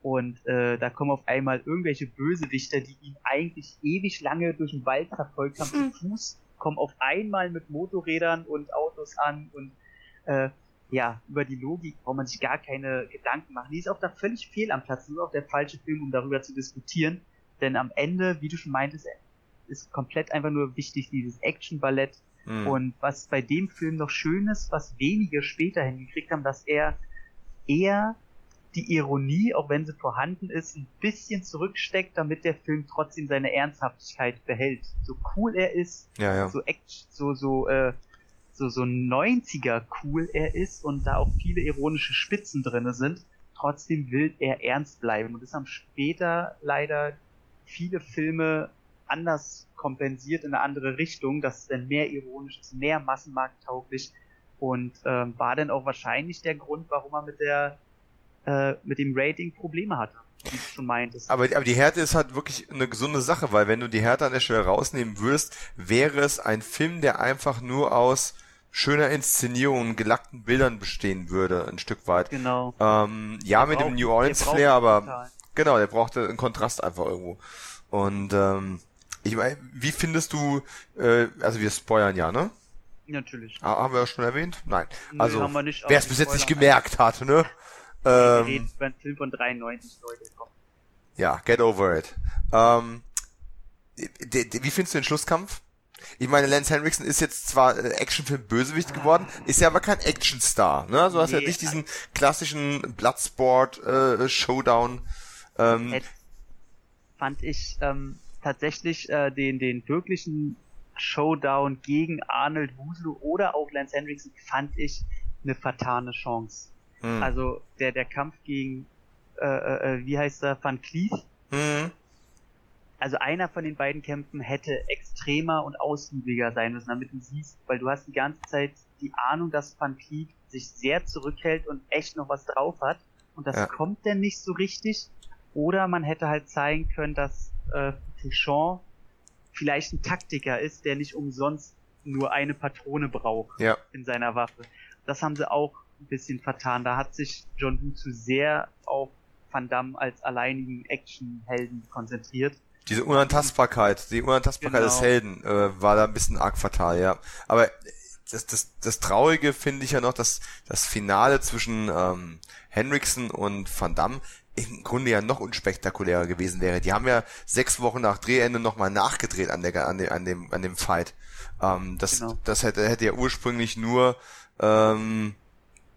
Und äh, da kommen auf einmal irgendwelche Bösewichter, die ihn eigentlich ewig lange durch den Wald verfolgt haben, zu Fuß, kommen auf einmal mit Motorrädern und Autos an und äh, ja, über die Logik braucht man sich gar keine Gedanken machen. Die ist auch da völlig fehl am Platz. Das ist auch der falsche Film, um darüber zu diskutieren. Denn am Ende, wie du schon meintest, ist komplett einfach nur wichtig, dieses Action-Ballett. Hm. Und was bei dem Film noch schön ist, was wenige später hingekriegt haben, dass er eher die Ironie, auch wenn sie vorhanden ist, ein bisschen zurücksteckt, damit der Film trotzdem seine Ernsthaftigkeit behält. So cool er ist, ja, ja. so Action, so, so, äh, so, so 90er cool er ist und da auch viele ironische Spitzen drinne sind, trotzdem will er ernst bleiben. Und das haben später leider viele Filme anders kompensiert in eine andere Richtung, dass es dann mehr ironisch ist, mehr massenmarkttauglich und ähm, war dann auch wahrscheinlich der Grund, warum er mit der äh, mit dem Rating Probleme hatte, wie du schon meintest. Aber, aber die Härte ist halt wirklich eine gesunde Sache, weil wenn du die Härte an der Stelle rausnehmen würdest, wäre es ein Film, der einfach nur aus schöner Inszenierung und gelackten Bildern bestehen würde, ein Stück weit. genau. Ähm, ja, Der mit dem braucht- New der Orleans Flair, aber total. genau, der brauchte einen Kontrast einfach irgendwo. Und ähm, ich meine, wie findest du, äh, also wir spoilern ja, ne? Natürlich. Ah, haben wir ja schon erwähnt? Nein. Nee, Also, wer es bis jetzt nicht gemerkt hat, ne? Wir Ähm, reden über einen Film von 93, Leute. Komm. Ja, get over it. Ähm, wie findest du den Schlusskampf? Ich meine, Lance Henriksen ist jetzt zwar äh, Actionfilm Bösewicht geworden, ist ja aber kein Actionstar, ne? Also hast ja Nee, nicht diesen klassischen Bloodsport äh, Showdown. Ähm, fand ich ähm, tatsächlich äh, den, den wirklichen Showdown gegen Arnold Wuslu oder auch Lance Hendrickson fand ich eine vertane Chance. Mhm. Also der, der Kampf gegen, äh, äh, äh, wie heißt er, Van Cleef. Mhm. Also einer von den beiden Kämpfen hätte extremer und ausgiebiger sein müssen, damit du siehst, weil du hast die ganze Zeit die Ahnung, dass Van Cleef sich sehr zurückhält und echt noch was drauf hat. Und das ja. kommt denn nicht so richtig. Oder man hätte halt zeigen können, dass äh, Fouchon vielleicht ein Taktiker ist, der nicht umsonst nur eine Patrone braucht ja. in seiner Waffe. Das haben sie auch ein bisschen vertan. Da hat sich John Woo zu sehr auf Van Damme als alleinigen Actionhelden konzentriert. Diese Unantastbarkeit, die Unantastbarkeit genau. des Helden äh, war da ein bisschen arg fatal, ja. Aber das, das, das Traurige finde ich ja noch, dass das Finale zwischen ähm, Henriksen und Van Damme im Grunde ja noch unspektakulärer gewesen wäre. Die haben ja sechs Wochen nach Drehende nochmal nachgedreht an, der, an, dem, an, dem, an dem Fight. Ähm, das, genau. das hätte, hätte ja ursprünglich nur, ähm,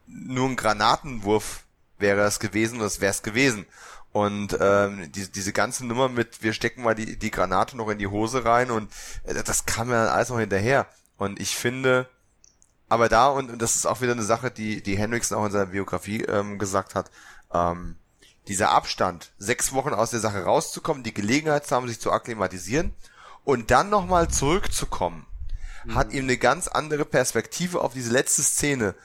nur ein Granatenwurf wäre es gewesen und das wäre es gewesen. Und ähm, die, diese ganze Nummer mit, wir stecken mal die, die Granate noch in die Hose rein und äh, das kam ja dann alles noch hinterher. Und ich finde, aber da, und, und das ist auch wieder eine Sache, die, die Hendrickson auch in seiner Biografie ähm, gesagt hat, ähm, dieser Abstand, sechs Wochen aus der Sache rauszukommen, die Gelegenheit zu haben, sich zu akklimatisieren und dann nochmal zurückzukommen, mhm. hat ihm eine ganz andere Perspektive auf diese letzte Szene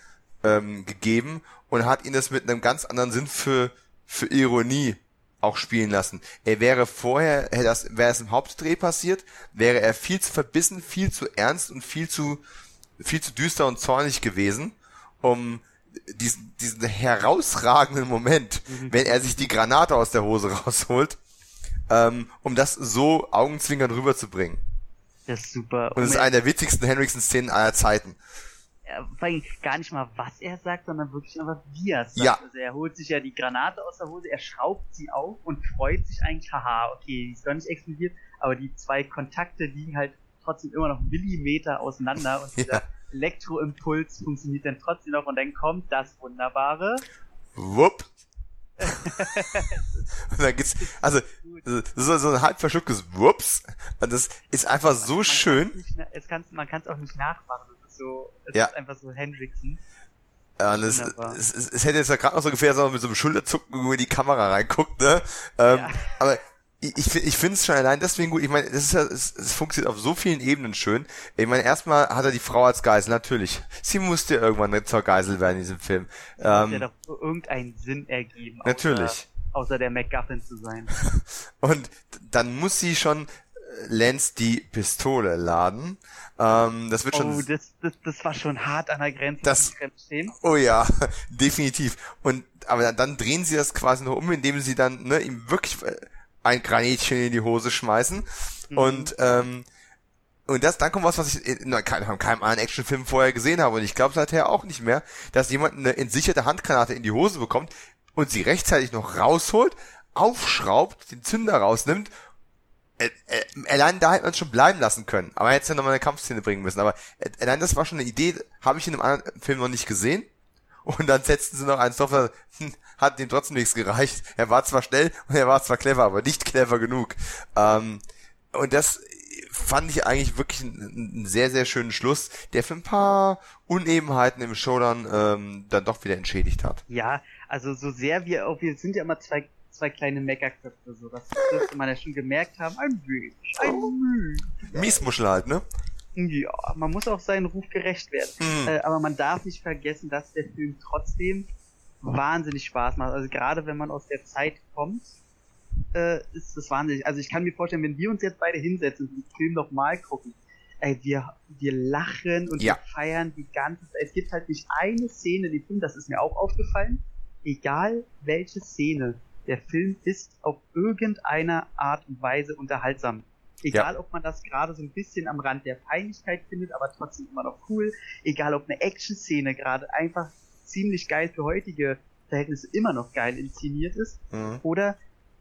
ähm, gegeben und hat ihn das mit einem ganz anderen Sinn für, für Ironie auch spielen lassen. Er wäre vorher, hätte das, wäre es im Hauptdreh passiert, wäre er viel zu verbissen, viel zu ernst und viel zu, viel zu düster und zornig gewesen, um diesen, diesen herausragenden Moment, mhm. wenn er sich die Granate aus der Hose rausholt, ähm, um das so augenzwinkern rüberzubringen. Das ist super. Und es ist eine der witzigsten Henriksen-Szenen aller Zeiten. Vor allem gar nicht mal, was er sagt, sondern wirklich einfach, wie er sagt. Ja. Also er holt sich ja die Granate aus der Hose, er schraubt sie auf und freut sich eigentlich, haha, okay, die ist doch nicht explodiert, aber die zwei Kontakte liegen halt trotzdem immer noch Millimeter auseinander und dieser ja. Elektroimpuls funktioniert dann trotzdem noch und dann kommt das Wunderbare. Wupp. und dann geht's, also, so, so ein halb verschlucktes Wups. Und das ist einfach so man schön. Nicht, es kann's, man kann es auch nicht nachmachen. Das so, es ja. ist einfach so Hendrickson. Ja, und es, es, es, es hätte jetzt ja gerade noch so ungefähr so mit so einem Schulterzucken in die Kamera reinguckt, ne? Ähm, ja. Aber ich, ich finde es schon allein deswegen gut. Ich meine, es ist ja, es, es funktioniert auf so vielen Ebenen schön. Ich meine, erstmal hat er die Frau als Geisel, natürlich. Sie musste irgendwann zur Geisel werden in diesem Film. Das ähm, muss ja doch irgendeinen Sinn ergeben. Natürlich. Außer, außer der MacGuffin zu sein. Und dann muss sie schon äh, Lance die Pistole laden. Ähm, das wird schon. Oh, das, das, das war schon hart an der Grenze. Das, oh ja, definitiv. Und aber dann drehen sie das quasi noch um, indem sie dann ne, ihm wirklich äh, ein Granitchen in die Hose schmeißen. Mhm. Und ähm, und das, dann kommt was, was ich in keinem, keinem anderen Actionfilm vorher gesehen habe. Und ich glaube seither auch nicht mehr, dass jemand eine entsicherte Handgranate in die Hose bekommt und sie rechtzeitig noch rausholt, aufschraubt, den Zünder rausnimmt. Äh, äh, allein da hätte man schon bleiben lassen können. Aber er hätte nochmal eine Kampfszene bringen müssen. Aber äh, allein das war schon eine Idee, habe ich in einem anderen Film noch nicht gesehen. Und dann setzten sie noch eins drauf, hm, hat dem trotzdem nichts gereicht. Er war zwar schnell und er war zwar clever, aber nicht clever genug. Ähm, und das fand ich eigentlich wirklich einen, sehr, sehr schönen Schluss, der für ein paar Unebenheiten im Showdown ähm, dann doch wieder entschädigt hat. Ja, also so sehr wir auch, wir sind ja immer zwei, zwei kleine Meckerköpfe, so das dürfte man ja schon gemerkt haben, ein wenig, ein wenig. Miesmuschel halt, ne? Ja, man muss auch seinen Ruf gerecht werden. Mhm. Äh, aber man darf nicht vergessen, dass der Film trotzdem wahnsinnig Spaß macht. Also gerade wenn man aus der Zeit kommt, äh, ist das wahnsinnig. Also ich kann mir vorstellen, wenn wir uns jetzt beide hinsetzen und den Film nochmal gucken, ey, wir, wir lachen und ja. wir feiern die ganze Zeit. Es gibt halt nicht eine Szene in dem Film, das ist mir auch aufgefallen, egal welche Szene, der Film ist auf irgendeiner Art und Weise unterhaltsam. Egal, ja. ob man das gerade so ein bisschen am Rand der Peinlichkeit findet, aber trotzdem immer noch cool. Egal, ob eine Action-Szene gerade einfach ziemlich geil für heutige Verhältnisse immer noch geil inszeniert ist. Mhm. Oder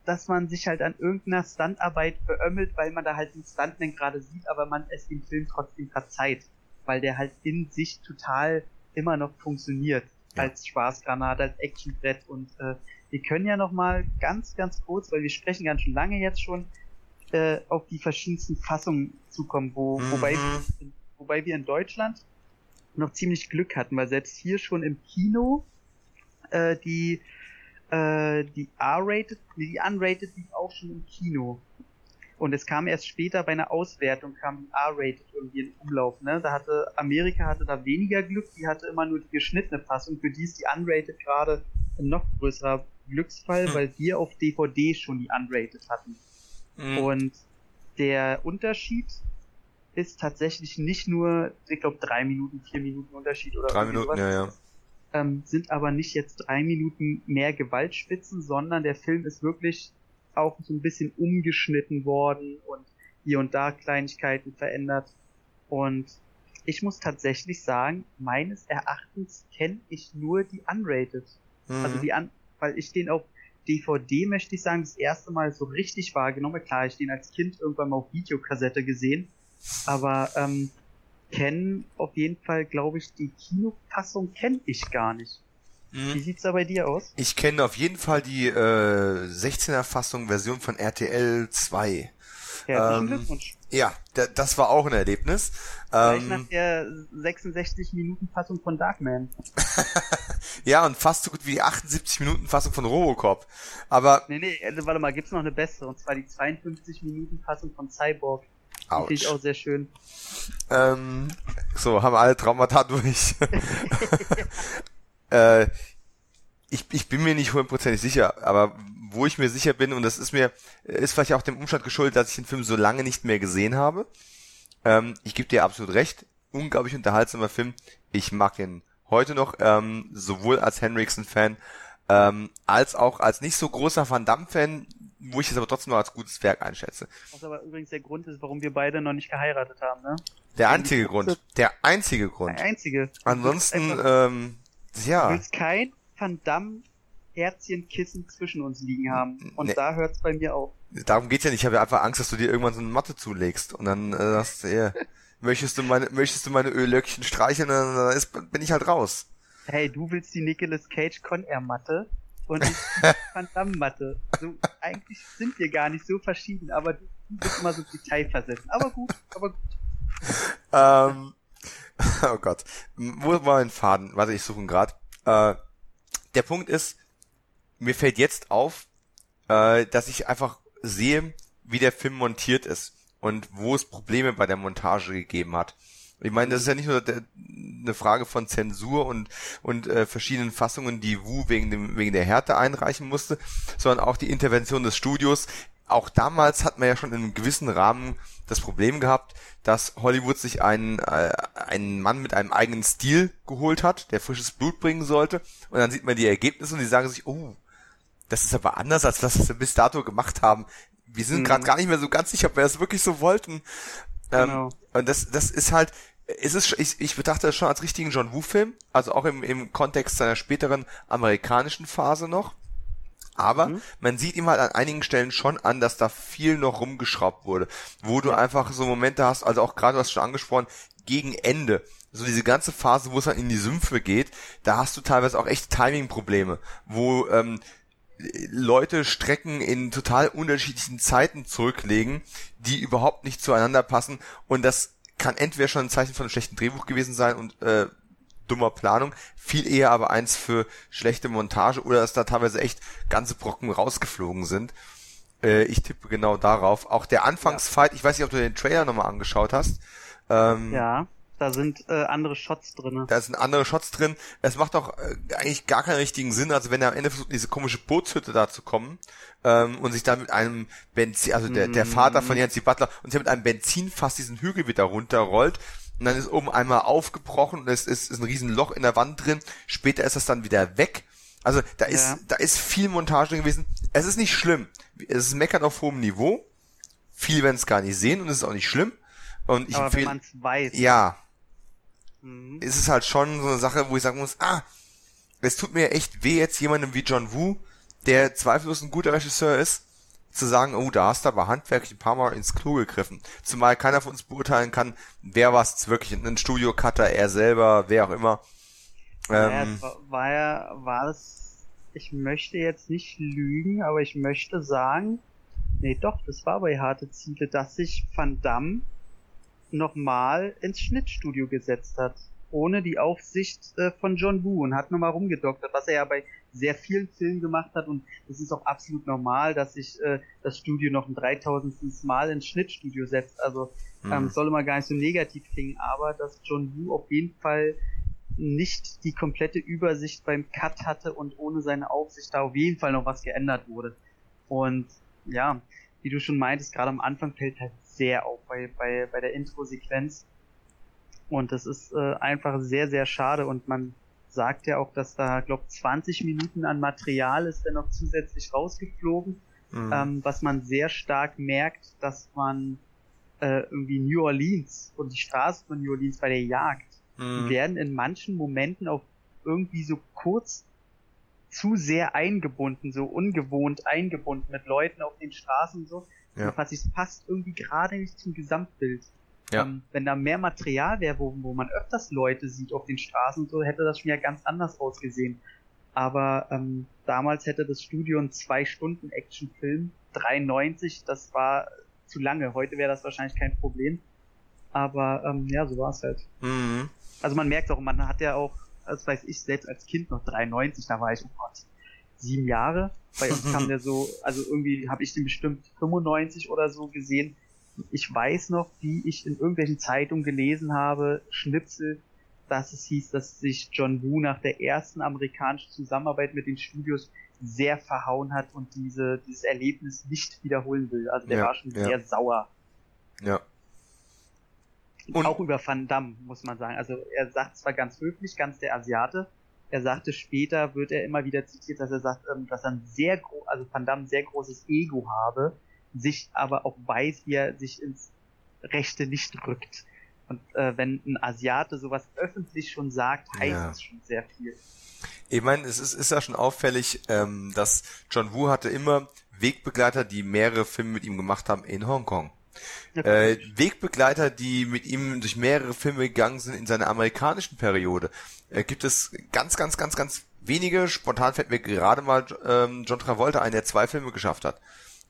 dass man sich halt an irgendeiner Stuntarbeit beömmelt, weil man da halt einen Stuntman gerade sieht, aber man es dem Film trotzdem verzeiht. Weil der halt in sich total immer noch funktioniert. Ja. Als Spaßgranate, als Actionbrett und äh, wir können ja noch mal ganz, ganz kurz, weil wir sprechen ganz schön lange jetzt schon, äh, auf die verschiedensten Fassungen zukommen, wo, Mhm. wobei, wobei wir in Deutschland noch ziemlich Glück hatten, weil selbst hier schon im Kino äh, die äh, die R-rated, nee, die unrated lief auch schon im Kino. Und es kam erst später bei einer Auswertung kam die R-rated irgendwie in Umlauf, ne? Da hatte Amerika hatte da weniger Glück, die hatte immer nur die geschnittene Fassung, für die ist die unrated gerade ein noch größerer Glücksfall, Hm. weil wir auf DVD schon die unrated hatten. Mhm. Und der Unterschied ist tatsächlich nicht nur, ich glaube, drei Minuten, vier Minuten Unterschied oder Drei Minuten, sowas. ja, ja. Ähm, sind aber nicht jetzt drei Minuten mehr Gewaltspitzen, sondern der Film ist wirklich auch so ein bisschen umgeschnitten worden und hier und da Kleinigkeiten verändert. Und ich muss tatsächlich sagen, meines Erachtens kenne ich nur die Unrated. Also Mhm. die an, weil ich den auf DVD, möchte ich sagen, das erste Mal so richtig wahrgenommen. Klar, ich den als Kind irgendwann mal auf Videokassette gesehen. Aber ähm, kennen auf jeden Fall, glaube ich, die Kinofassung kenne ich gar nicht. Mhm. Wie sieht's da bei dir aus? Ich kenne auf jeden Fall die äh, 16er Fassung Version von RTL 2. Herzlichen Ähm, Glückwunsch. Ja, da, das war auch ein Erlebnis. Gleich nach Ähm, der 66 Minuten Fassung von Darkman. ja, und fast so gut wie die 78 Minuten Fassung von Robocop. Aber, Nee, nee, äh, warte mal, gibt's noch eine bessere, und zwar die 52 Minuten Fassung von Cyborg. Die finde ich auch sehr schön. Ähm, so, haben wir alle Traumata durch. äh, ich, ich bin mir nicht hundertprozentig sicher, aber wo ich mir sicher bin, und das ist mir, ist vielleicht auch dem Umstand geschuldet, dass ich den Film so lange nicht mehr gesehen habe. Ähm, ich gebe dir absolut recht. Unglaublich unterhaltsamer Film. Ich mag den heute noch, ähm, sowohl als Henriksen-Fan, ähm, als auch als nicht so großer Van Damme-Fan, wo ich es aber trotzdem noch als gutes Werk einschätze. Was aber übrigens der Grund ist, warum wir beide noch nicht geheiratet haben, ne? Der einzige Grund. Der einzige Grund. Der einzige. Ansonsten, Einfach- ähm, Du ja, willst kein Van Damme Herzchenkissen zwischen uns liegen haben. Und Nee. da hört's bei mir auf. darum geht's ja nicht. Ich habe ja einfach Angst, dass du dir irgendwann so eine Matte zulegst und dann äh, sagst du, ja, möchtest du meine, möchtest du meine Öllöckchen streicheln, dann, dann ist, bin ich halt raus. Hey, du willst die Nicolas Cage Con Air Matte und ich die Van Damme Matte. So, eigentlich sind wir gar nicht so verschieden, aber du, du bist immer so detailversetzt. Aber gut, aber gut. Ähm, oh Gott, wo war mein Faden? Warte, ich suche ihn gerade. Äh, der Punkt ist, mir fällt jetzt auf, äh, dass ich einfach sehe, wie der Film montiert ist und wo es Probleme bei der Montage gegeben hat. Ich meine, das ist ja nicht nur der, eine Frage von Zensur und und äh, verschiedenen Fassungen, die Wu wegen dem wegen der Härte einreichen musste, sondern auch die Intervention des Studios. Auch damals hat man ja schon in einem gewissen Rahmen das Problem gehabt, dass Hollywood sich einen äh, einen Mann mit einem eigenen Stil geholt hat, der frisches Blut bringen sollte, und dann sieht man die Ergebnisse und die sagen sich, oh, das ist aber anders als das, was wir bis dato gemacht haben. Wir sind Mhm. gerade gar nicht mehr so ganz sicher, ob wir das wirklich so wollten. Ähm, Genau. und das, das ist halt, es ist, ich, ich betrachte das schon als richtigen John Woo-Film, also auch im, im Kontext seiner späteren amerikanischen Phase noch. Aber Mhm. man sieht ihm halt an einigen Stellen schon an, dass da viel noch rumgeschraubt wurde, wo du einfach so Momente hast, also auch gerade, du hast schon angesprochen, gegen Ende, so diese ganze Phase, wo es dann in die Sümpfe geht, da hast du teilweise auch echt Timing-Probleme, wo ähm, Leute Strecken in total unterschiedlichen Zeiten zurücklegen, die überhaupt nicht zueinander passen. Und das kann entweder schon ein Zeichen von einem schlechten Drehbuch gewesen sein und äh, dummer Planung, viel eher aber eins für schlechte Montage oder dass da teilweise echt ganze Brocken rausgeflogen sind. Äh, ich tippe genau darauf. Auch der Anfangsfight, ich weiß nicht, ob du den Trailer nochmal angeschaut hast. Ähm, Ja, da sind äh, andere Shots drinne. da sind andere Shots drin. Es macht auch äh, eigentlich gar keinen richtigen Sinn, also wenn er am Ende versucht, diese komische Bootshütte da zu kommen ähm, und sich da mit einem Benzin, also der, der Vater von Yancy Butler, und sich mit einem Benzinfass diesen Hügel wieder runterrollt und dann ist oben einmal aufgebrochen und es ist, ist ein riesen Loch in der Wand drin. Später ist das dann wieder weg. Also da ist, Ja. da ist viel Montage drin gewesen. Es ist nicht schlimm. Es ist Meckern auf hohem Niveau. Viele werden es gar nicht sehen und es ist auch nicht schlimm. Und ich aber wenn empfehle, man es weiß. ja, Mhm. ist es halt schon so eine Sache, wo ich sagen muss, ah, es tut mir echt weh, jetzt jemandem wie John Woo, der zweifellos ein guter Regisseur ist, zu sagen, oh, da hast du aber handwerklich ein paar Mal ins Klo gegriffen. Zumal keiner von uns beurteilen kann, wer war es jetzt wirklich, ein Studio-Cutter, er selber, wer auch immer. Ähm, es war, war ja, war es, ich möchte jetzt nicht lügen, aber ich möchte sagen, Nee, doch, das war bei Harte Ziele, dass sich Van Damme nochmal ins Schnittstudio gesetzt hat. Ohne die Aufsicht äh, von John Woo und hat nochmal rumgedoktert, was er ja bei sehr vielen Filmen gemacht hat und es ist auch absolut normal, dass sich äh, das Studio noch ein 3000. Mal ins Schnittstudio setzt. Also mhm. ähm, soll immer gar nicht so negativ klingen, aber dass John Woo auf jeden Fall nicht die komplette Übersicht beim Cut hatte und ohne seine Aufsicht da auf jeden Fall noch was geändert wurde. Und ja, wie du schon meintest, gerade am Anfang fällt halt sehr auf bei, bei, bei der Intro-Sequenz. Und das ist äh, einfach sehr, sehr schade und man sagt ja auch, dass da, glaub 20 Minuten an Material ist dann noch zusätzlich rausgeflogen, mhm. ähm, was man sehr stark merkt, dass man äh, irgendwie New Orleans und die Straße von New Orleans bei der Jagd mhm. werden in manchen Momenten auch irgendwie so kurz zu sehr eingebunden, so ungewohnt eingebunden mit Leuten auf den Straßen und so. Ja. Und es passt irgendwie gerade nicht zum Gesamtbild. Ja. Ähm, wenn da mehr Material wäre, wo, wo man öfters Leute sieht auf den Straßen und so, hätte das schon ja ganz anders ausgesehen. Aber ähm, damals hätte das Studio einen zwei Stunden Actionfilm, 93, das war zu lange. Heute wäre das wahrscheinlich kein Problem. Aber ähm, ja, so war es halt. Mhm. Also man merkt auch, man hat ja auch, das weiß ich selbst als Kind noch 93, da war ich, oh Gott, sieben Jahre. Bei uns kam der so, also irgendwie habe ich den bestimmt 95 oder so gesehen. Ich weiß noch, wie ich in irgendwelchen Zeitungen gelesen habe, Schnipsel, dass es hieß, dass sich John Woo nach der ersten amerikanischen Zusammenarbeit mit den Studios sehr verhauen hat und diese, dieses Erlebnis nicht wiederholen will. Also der ja, war schon ja. sehr sauer. Ja. Und auch über Van Damme, muss man sagen. Also er sagt zwar ganz höflich, ganz der Asiate, er sagte später, wird er immer wieder zitiert, dass er sagt, ähm, dass er ein sehr also Van Damme ein sehr großes Ego habe, sich aber auch weiß, wie er sich ins Rechte nicht rückt. Und äh, wenn ein Asiate sowas öffentlich schon sagt, heißt ja. es schon sehr viel. Ich meine, es ist, ist ja schon auffällig, ähm, dass John Woo hatte immer Wegbegleiter, die mehrere Filme mit ihm gemacht haben in Hongkong. Äh, Wegbegleiter, die mit ihm durch mehrere Filme gegangen sind in seiner amerikanischen Periode, äh, gibt es ganz, ganz, ganz, ganz wenige. Spontan fällt mir gerade mal ähm, John Travolta ein, der zwei Filme geschafft hat.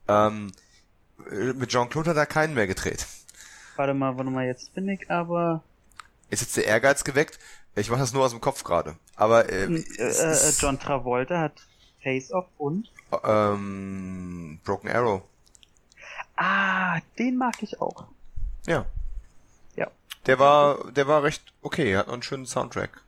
Ähm, äh, mit John Claude hat er keinen mehr gedreht. Warte mal, warte mal, jetzt bin ich aber. Ist jetzt der Ehrgeiz geweckt? Ich mache das nur aus dem Kopf gerade. Aber äh, äh, äh, John Travolta hat Face Off und ähm, Broken Arrow. Ah, den mag ich auch. Ja. Ja. Der war, der war recht okay, er hat einen schönen Soundtrack.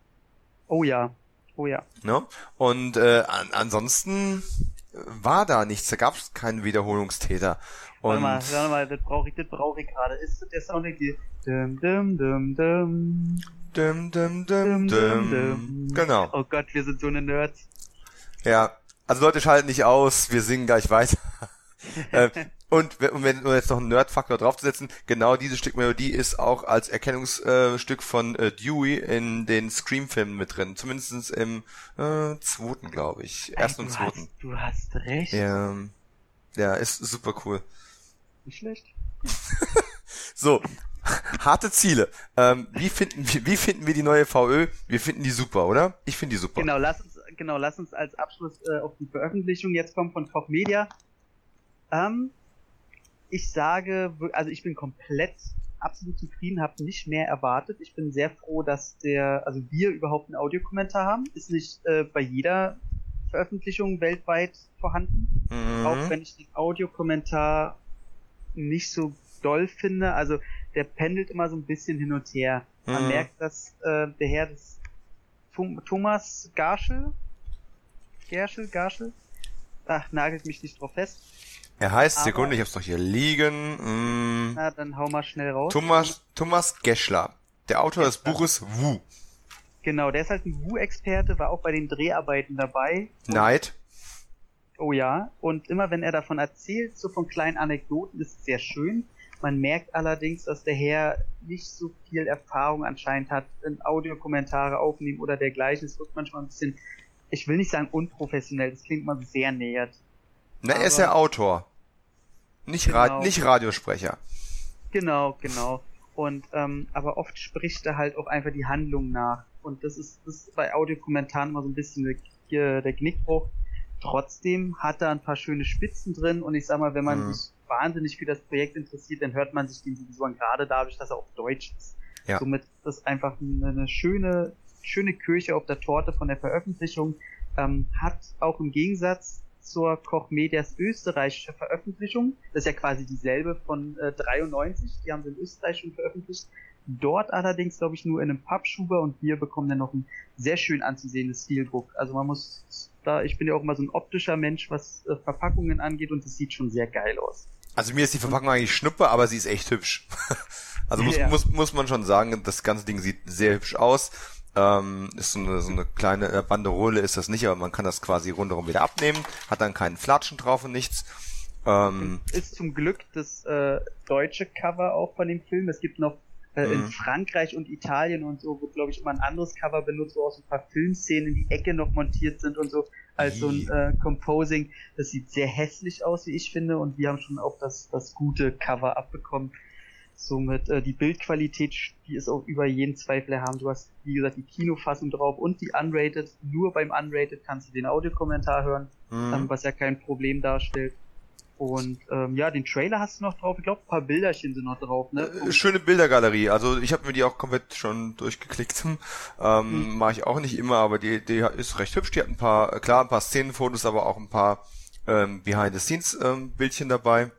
Oh ja, oh ja. Ne? Und äh, an, ansonsten war da nichts, da gab es keinen Wiederholungstäter. Und warte mal, warte mal, das brauche ich, das brauche ich gerade. Ist der Soundtrack die dum, dum, dum, dum. Dum, dum, dum, dum, dum. Genau. Oh Gott, wir sind so eine Nerds. Ja, also Leute schalten nicht aus, wir singen gleich weiter. äh, und, um jetzt noch einen Nerd-Faktor draufzusetzen, genau dieses Stück Melodie ist auch als Erkennungsstück von äh, Dewey in den Scream-Filmen mit drin. Zumindest im äh, zweiten, glaube ich. Ersten und zweiten. Hast, du hast recht. Ja, ja, ist super cool. Nicht schlecht. so, harte Ziele. Ähm, wie finden wir, wie finden wir die neue VÖ? Wir finden die super, oder? Ich finde die super. Genau, lass uns, genau, lass uns als Abschluss äh, auf die Veröffentlichung jetzt kommen von Koch Media. Ähm, ich sage, also ich bin komplett absolut zufrieden, habe nicht mehr erwartet. Ich bin sehr froh, dass der, also wir überhaupt einen Audiokommentar haben. Ist nicht äh, bei jeder Veröffentlichung weltweit vorhanden. Mhm. Auch wenn ich den Audiokommentar nicht so doll finde. Also der pendelt immer so ein bisschen hin und her. Man mhm. merkt, dass äh, der Herr des Thomas Garschel, Gerschel, Garschel, ach, nagelt mich nicht drauf fest, er heißt, Aber, Sekunde, ich hab's doch hier liegen. Mm, na, dann hau mal schnell raus. Thomas, Thomas Geschler, der Autor des Buches Wu. Genau, der ist halt ein Wu-Experte, war auch bei den Dreharbeiten dabei. Neid. Oh ja, und immer wenn er davon erzählt, so von kleinen Anekdoten, ist es sehr schön. Man merkt allerdings, dass der Herr nicht so viel Erfahrung anscheinend hat in Audiokommentare aufnehmen oder dergleichen. Es wirkt manchmal ein bisschen, ich will nicht sagen unprofessionell, das klingt mal sehr nähert. Na, er ist ja Autor. Nicht, genau. Rad nicht Radiosprecher. Genau, genau. Und ähm, aber oft spricht er halt auch einfach die Handlung nach. Und das ist, das ist bei Audiokommentaren mal so ein bisschen der, der Knickbruch. Trotzdem hat er ein paar schöne Spitzen drin und ich sag mal, wenn man mhm. sich wahnsinnig für das Projekt interessiert, dann hört man sich den sowieso an, gerade dadurch, dass er auf Deutsch ist. Ja. Somit ist das einfach eine, schöne, schöne Kirche auf der Torte von der Veröffentlichung. Ähm, hat auch im Gegensatz zur Koch Medias österreichische Veröffentlichung, das ist ja quasi dieselbe von äh, 93, die haben sie in Österreich schon veröffentlicht, Dort allerdings, glaube ich, nur in einem Pappschuber und wir bekommen dann noch ein sehr schön anzusehendes Steelbook. Also man muss da, ich bin ja auch immer so ein optischer Mensch, was äh, Verpackungen angeht und es sieht schon sehr geil aus. Also mir ist die Verpackung eigentlich schnuppe, aber sie ist echt hübsch. also muss, ja. muss, muss man schon sagen, das ganze Ding sieht sehr hübsch aus. Ähm, ist so eine, so eine kleine äh, Banderole ist das nicht, aber man kann das quasi rundherum wieder abnehmen, hat dann keinen Flatschen drauf und nichts. Ähm, ist zum Glück das äh, deutsche Cover auch von dem Film. Es gibt noch äh, mhm. In Frankreich und Italien und so wird, glaube ich, immer ein anderes Cover benutzt, wo auch so ein paar Filmszenen in die Ecke noch montiert sind und so, als so ein äh, Composing. Das sieht sehr hässlich aus, wie ich finde, und wir haben schon auch das, das gute Cover abbekommen. Somit äh, die Bildqualität, die ist auch über jeden Zweifel erhaben. Du hast, wie gesagt, die Kinofassung drauf und die Unrated. Nur beim Unrated kannst du den Audiokommentar hören, mhm. ähm, was ja kein Problem darstellt. Und ähm, ja, den Trailer hast du noch drauf. Ich glaube, ein paar Bilderchen sind noch drauf. Ne? Äh, schöne Bildergalerie. Also ich habe mir die auch komplett schon durchgeklickt. Ähm, hm. Mache ich auch nicht immer, aber die, die ist recht hübsch. Die hat ein paar, klar, ein paar Szenenfotos, aber auch ein paar ähm, Behind-the-Scenes-Bildchen ähm, dabei.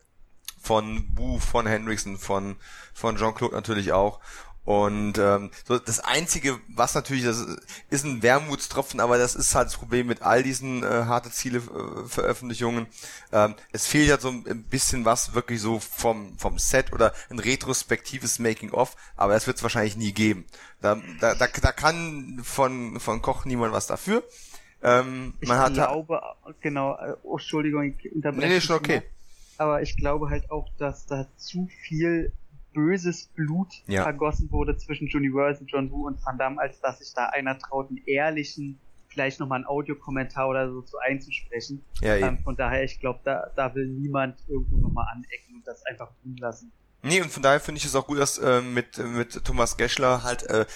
Von Boo, von Hendrickson, von, von Jean-Claude natürlich auch. Und ähm, so das Einzige, was natürlich, das ist ein Wermutstropfen, aber das ist halt das Problem mit all diesen äh, harte Ziele-Veröffentlichungen. Ähm, es fehlt ja so ein bisschen was wirklich so vom, vom Set oder ein retrospektives Making-of, aber das wird es wahrscheinlich nie geben. Da, da, da, da kann von, von Koch niemand was dafür. Ähm, ich man glaube, hat, genau, äh, oh, Entschuldigung, ich unterbreche. Nee, nee, schon okay. aber ich glaube halt auch, dass da zu viel böses Blut ja. vergossen wurde zwischen Universal, John Woo und Van Damme, als dass sich da einer traut, einen ehrlichen, vielleicht nochmal einen Audiokommentar oder so zu einzusprechen. Ja, ähm, von daher, ich glaube, da, da will niemand irgendwo nochmal anecken und das einfach tun lassen. Nee, und von daher finde ich es auch gut, dass äh, mit, mit Thomas Geschler halt äh,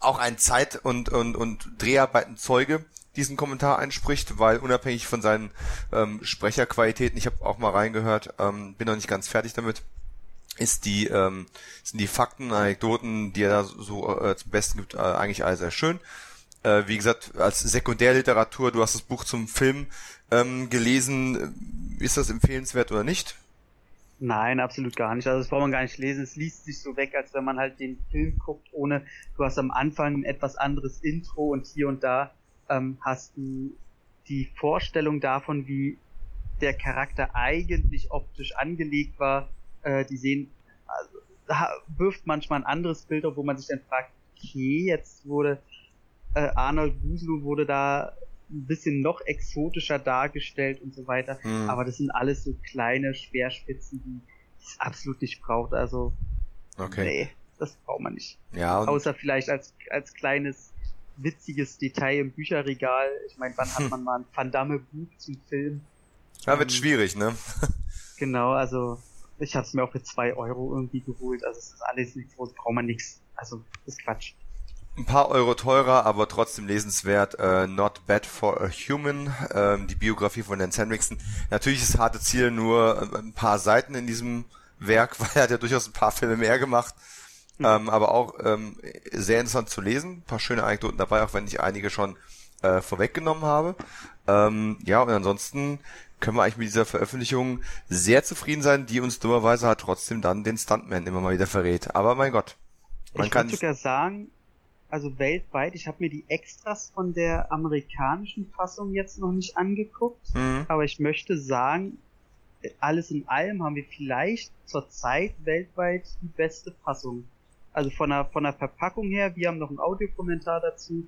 auch ein Zeit- und, und, und Dreharbeiten Zeuge diesen Kommentar einspricht, weil unabhängig von seinen ähm, Sprecherqualitäten, ich habe auch mal reingehört, ähm, bin noch nicht ganz fertig damit, ist die ähm, sind die Fakten, Anekdoten, die er da so äh, zum Besten gibt, äh, eigentlich alles sehr schön. Äh, wie gesagt, als Sekundärliteratur, du hast das Buch zum Film ähm, gelesen, ist das empfehlenswert oder nicht? Nein, absolut gar nicht. Also das braucht man gar nicht lesen. Es liest sich so weg, als wenn man halt den Film guckt, ohne du hast am Anfang ein etwas anderes Intro und hier und da ähm, hast du die Vorstellung davon, wie der Charakter eigentlich optisch angelegt war, äh, die sehen, also, da wirft manchmal ein anderes Bild auf, wo man sich dann fragt, okay, jetzt wurde äh, Arnold Guslu wurde da ein bisschen noch exotischer dargestellt und so weiter. Mhm. Aber das sind alles so kleine Speerspitzen, die es absolut nicht braucht. Also, okay. nee, das braucht man nicht. Ja, Außer vielleicht als, als kleines witziges Detail im Bücherregal. Ich meine, wann hat man mal ein Van Damme Buch zum Film? Ja, wird ähm, schwierig, ne? genau, also ich habe es mir auch für zwei Euro irgendwie geholt. Also es ist alles nichts, wo braucht man nichts. Also ist Quatsch. Ein paar Euro teurer, aber trotzdem lesenswert. Äh, Not Bad for a Human, ähm, die Biografie von Lance Henriksen. Natürlich ist harte Ziel nur ein paar Seiten in diesem Werk, weil er hat ja durchaus ein paar Filme mehr gemacht. Mhm. Ähm, aber auch ähm, sehr interessant zu lesen. Ein paar schöne Anekdoten dabei, auch wenn ich einige schon äh, vorweggenommen habe. Ähm, ja, und ansonsten können wir eigentlich mit dieser Veröffentlichung sehr zufrieden sein, die uns dummerweise halt trotzdem dann den Stuntman immer mal wieder verrät. Aber mein Gott. Man ich kann sogar sagen, also weltweit, ich habe mir die Extras von der amerikanischen Fassung jetzt noch nicht angeguckt, mhm. aber ich möchte sagen, alles in allem haben wir vielleicht zurzeit weltweit die beste Fassung. Also von der, von der Verpackung her, wir haben noch einen Audiokommentar dazu.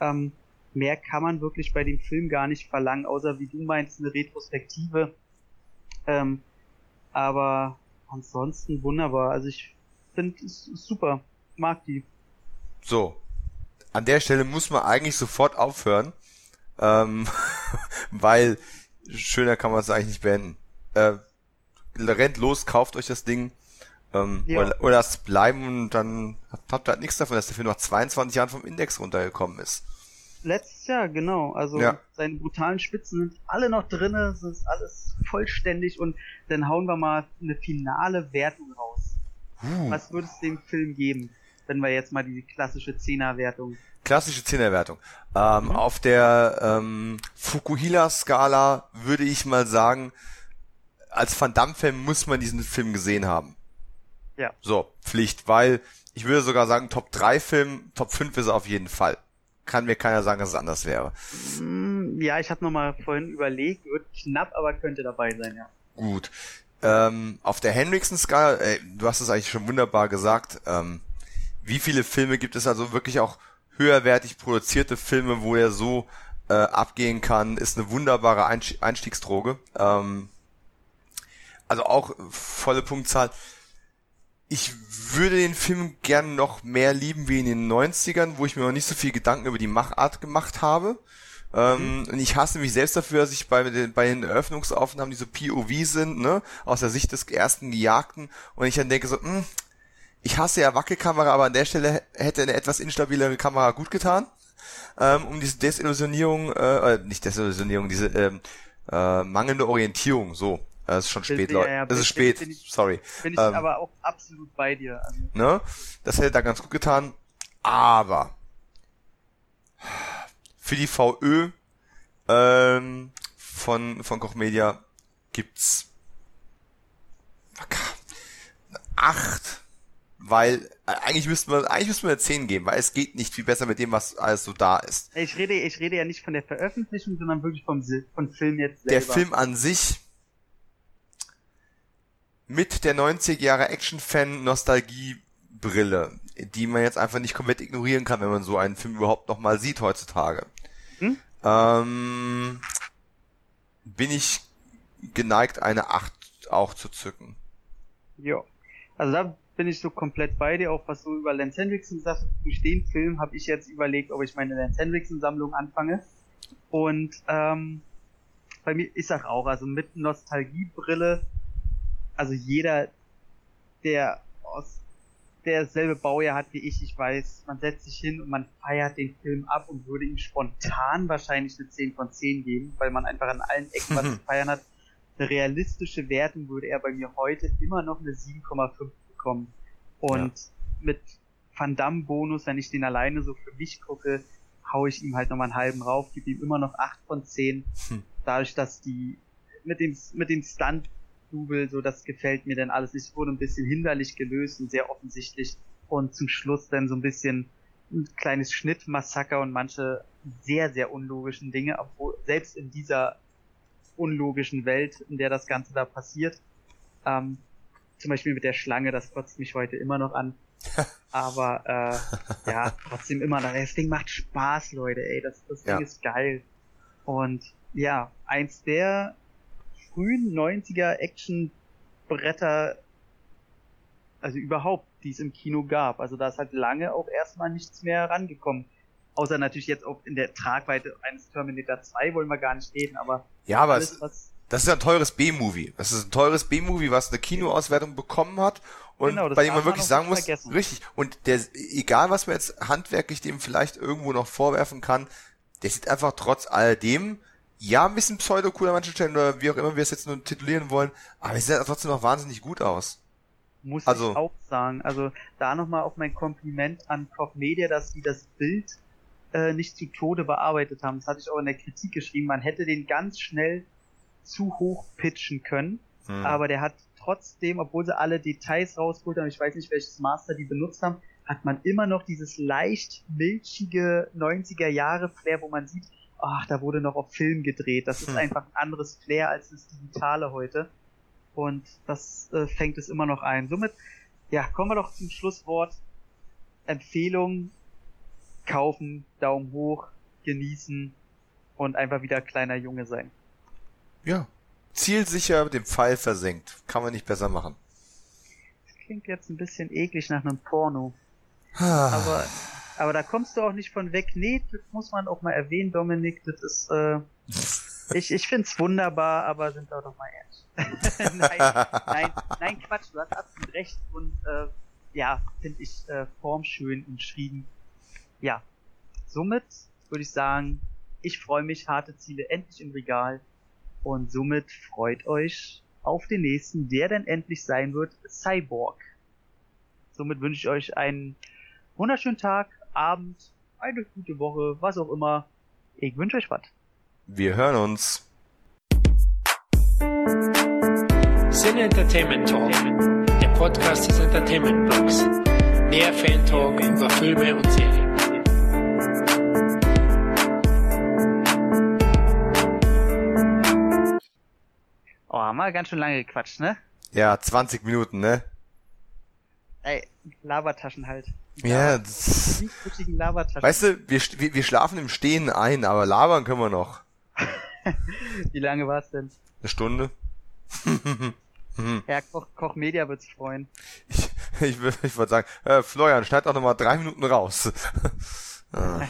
Ähm, mehr kann man wirklich bei dem Film gar nicht verlangen, außer wie du meinst, eine Retrospektive. Ähm, aber ansonsten wunderbar. Also ich finde es super. Mag die. So. An der Stelle muss man eigentlich sofort aufhören. Ähm, weil schöner kann man es eigentlich nicht beenden. Äh, rennt los, kauft euch das Ding. Ähm, ja. oder, oder lasst bleiben und dann habt ihr halt nichts davon, dass der Film nach 22 Jahren vom Index runtergekommen ist. Letztes Jahr, genau. Also Ja. seine brutalen Spitzen sind alle noch drinne, es ist alles vollständig und dann hauen wir mal eine finale Wertung raus. Uh, Was würde es dem Film geben, wenn wir jetzt mal die klassische Zehner-Wertung klassische Zehnerwertung. Ähm, Mhm. Auf der ähm, Fukuhila-Skala würde ich mal sagen, als Van Damme-Fan muss man diesen Film gesehen haben. Ja. So, Pflicht, weil ich würde sogar sagen, Top 3 Film, Top 5 ist er auf jeden Fall. Kann mir keiner sagen, dass es anders wäre. Hm, Ja, ich habe nochmal vorhin überlegt, wird knapp, aber könnte dabei sein, ja. Gut. Ähm, auf der Henriksen-Skala, äh, du hast es eigentlich schon wunderbar gesagt, ähm, wie viele Filme gibt es also wirklich auch höherwertig produzierte Filme, wo er so äh, abgehen kann, ist eine wunderbare Einst Einstiegsdroge. Ähm, also auch volle Punktzahl. Ich würde den Film gern noch mehr lieben wie in den 90ern, wo ich mir noch nicht so viel Gedanken über die Machart gemacht habe. Ähm, und ich hasse mich selbst dafür, dass ich bei den, bei den Eröffnungsaufnahmen, die so POV sind, ne, aus der Sicht des ersten Gejagten, und ich dann denke so, hm, ich hasse ja Wackelkamera, aber an der Stelle hätte eine etwas instabilere Kamera gut getan, ähm, um diese Desillusionierung, äh, äh, nicht Desillusionierung, diese ähm, äh, mangelnde Orientierung, so. Es ist schon spät, ja, Leute. ja, es bin- ist spät, bin ich- sorry. Bin ich Ähm, aber auch absolut bei dir. Also, Ne? Das hätte da ganz gut getan. Aber für die VÖ ähm, von, von Koch Media gibt's acht, weil äh, eigentlich müssten wir eigentlich müssten wir zehn geben, weil es geht nicht viel besser mit dem, was alles so da ist. ich rede, ich rede ja nicht von der Veröffentlichung, sondern wirklich vom von Film jetzt selber. Der Film an sich mit der 90 Jahre Action-Fan Nostalgie-Brille, die man jetzt einfach nicht komplett ignorieren kann, wenn man so einen Film überhaupt noch mal sieht heutzutage. Hm? Ähm, bin ich geneigt, eine 8 auch zu zücken. Ja. Also da bin ich so komplett bei dir, auch was du über Lance Hendrickson sagst. Durch den Film habe ich jetzt überlegt, ob ich meine Lance Hendrickson Sammlung anfange. Und ähm, bei mir, ich sag auch, also mit Nostalgiebrille, also jeder, der aus derselbe Baujahr hat wie ich, ich weiß, man setzt sich hin und man feiert den Film ab und würde ihm spontan wahrscheinlich eine 10 von 10 geben, weil man einfach an allen Ecken was zu feiern hat. Eine realistische Wertung würde er bei mir heute immer noch eine 7,5 bekommen. Und mit Van Damme Bonus, wenn ich den alleine so für mich gucke, hau ich ihm halt nochmal einen halben rauf, gebe ihm immer noch 8 von 10. Hm. Dadurch, dass die mit dem, mit dem Stunt Double, so das gefällt mir dann alles. Es wurde ein bisschen hinderlich gelöst und sehr offensichtlich. Und zum Schluss dann so ein bisschen ein kleines Schnittmassaker und manche sehr, sehr unlogischen Dinge, obwohl selbst in dieser unlogischen Welt, in der das Ganze da passiert, ähm, zum Beispiel mit der Schlange, das kotzt mich heute immer noch an. Aber äh, ja, trotzdem immer noch. Das Ding macht Spaß, Leute, ey. Das, das Ding Ja. ist geil. Und ja, eins der frühen 90er Action-Bretter, also überhaupt, die es im Kino gab. Also da ist halt lange auch erstmal nichts mehr rangekommen. Außer natürlich jetzt auch in der Tragweite eines Terminator 2 wollen wir gar nicht reden, aber Ja, aber alles, es, was das ist ein teures B-Movie. Das ist ein teures B-Movie, was eine Kinoauswertung bekommen hat und Genau, das bei dem man wirklich sagen muss, vergessen. richtig. Und der, egal was man jetzt handwerklich dem vielleicht irgendwo noch vorwerfen kann, der sieht einfach trotz alledem, ja, ein bisschen pseudo-cool an manchen Stellen oder wie auch immer wir es jetzt nur titulieren wollen, aber es sieht halt trotzdem noch wahnsinnig gut aus. muss Also- ich auch sagen. Also da nochmal auch mein Kompliment an Koch Media, dass die das Bild äh, nicht zu Tode bearbeitet haben. Das hatte ich auch in der Kritik geschrieben. Man hätte den ganz schnell zu hoch pitchen können, Hm. aber der hat trotzdem, obwohl sie alle Details rausgeholt haben, ich weiß nicht, welches Master die benutzt haben, hat man immer noch dieses leicht milchige 90er Jahre Flair, wo man sieht, ach, da wurde noch auf Film gedreht. Das ist Hm. einfach ein anderes Flair als das Digitale heute. Und das äh, fängt es immer noch ein. Somit, ja, kommen wir doch zum Schlusswort. Empfehlung, kaufen, Daumen hoch, genießen und einfach wieder kleiner Junge sein. ja. Zielsicher mit dem Pfeil versenkt. Kann man nicht besser machen. Das klingt jetzt ein bisschen eklig nach einem Porno. Ah. Aber, aber da kommst du auch nicht von weg. Nee, das muss man auch mal erwähnen, Dominik. Das ist, äh, ich, ich find's wunderbar, aber sind wir doch mal ehrlich. nein, nein, nein, Quatsch, du hast absolut recht. Und äh, ja, finde ich äh, formschön umschrieben. Ja, somit würde ich sagen, ich freue mich, harte Ziele endlich im Regal. Und somit freut euch auf den nächsten, der denn endlich sein wird, Cyborg. Somit wünsche ich euch einen wunderschönen Tag, Abend, eine gute Woche, was auch immer. Ich wünsche euch was. Wir hören uns. Sin Entertainment Talk, der Podcast des Entertainment Blogs. Mehr Fan Talk über Filme und Serien. Oh, haben wir ganz schön lange gequatscht, ne? Ja, 20 Minuten, ne? Ey, Labertaschen halt. Ja, das, weißt du, wir, wir, wir schlafen im Stehen ein, aber labern können wir noch. Wie lange war's denn? Eine Stunde? Herr Koch, Koch Media wird's freuen. Ich, ich, ich würde sagen, äh, Florian, schneid doch nochmal drei Minuten raus. ah.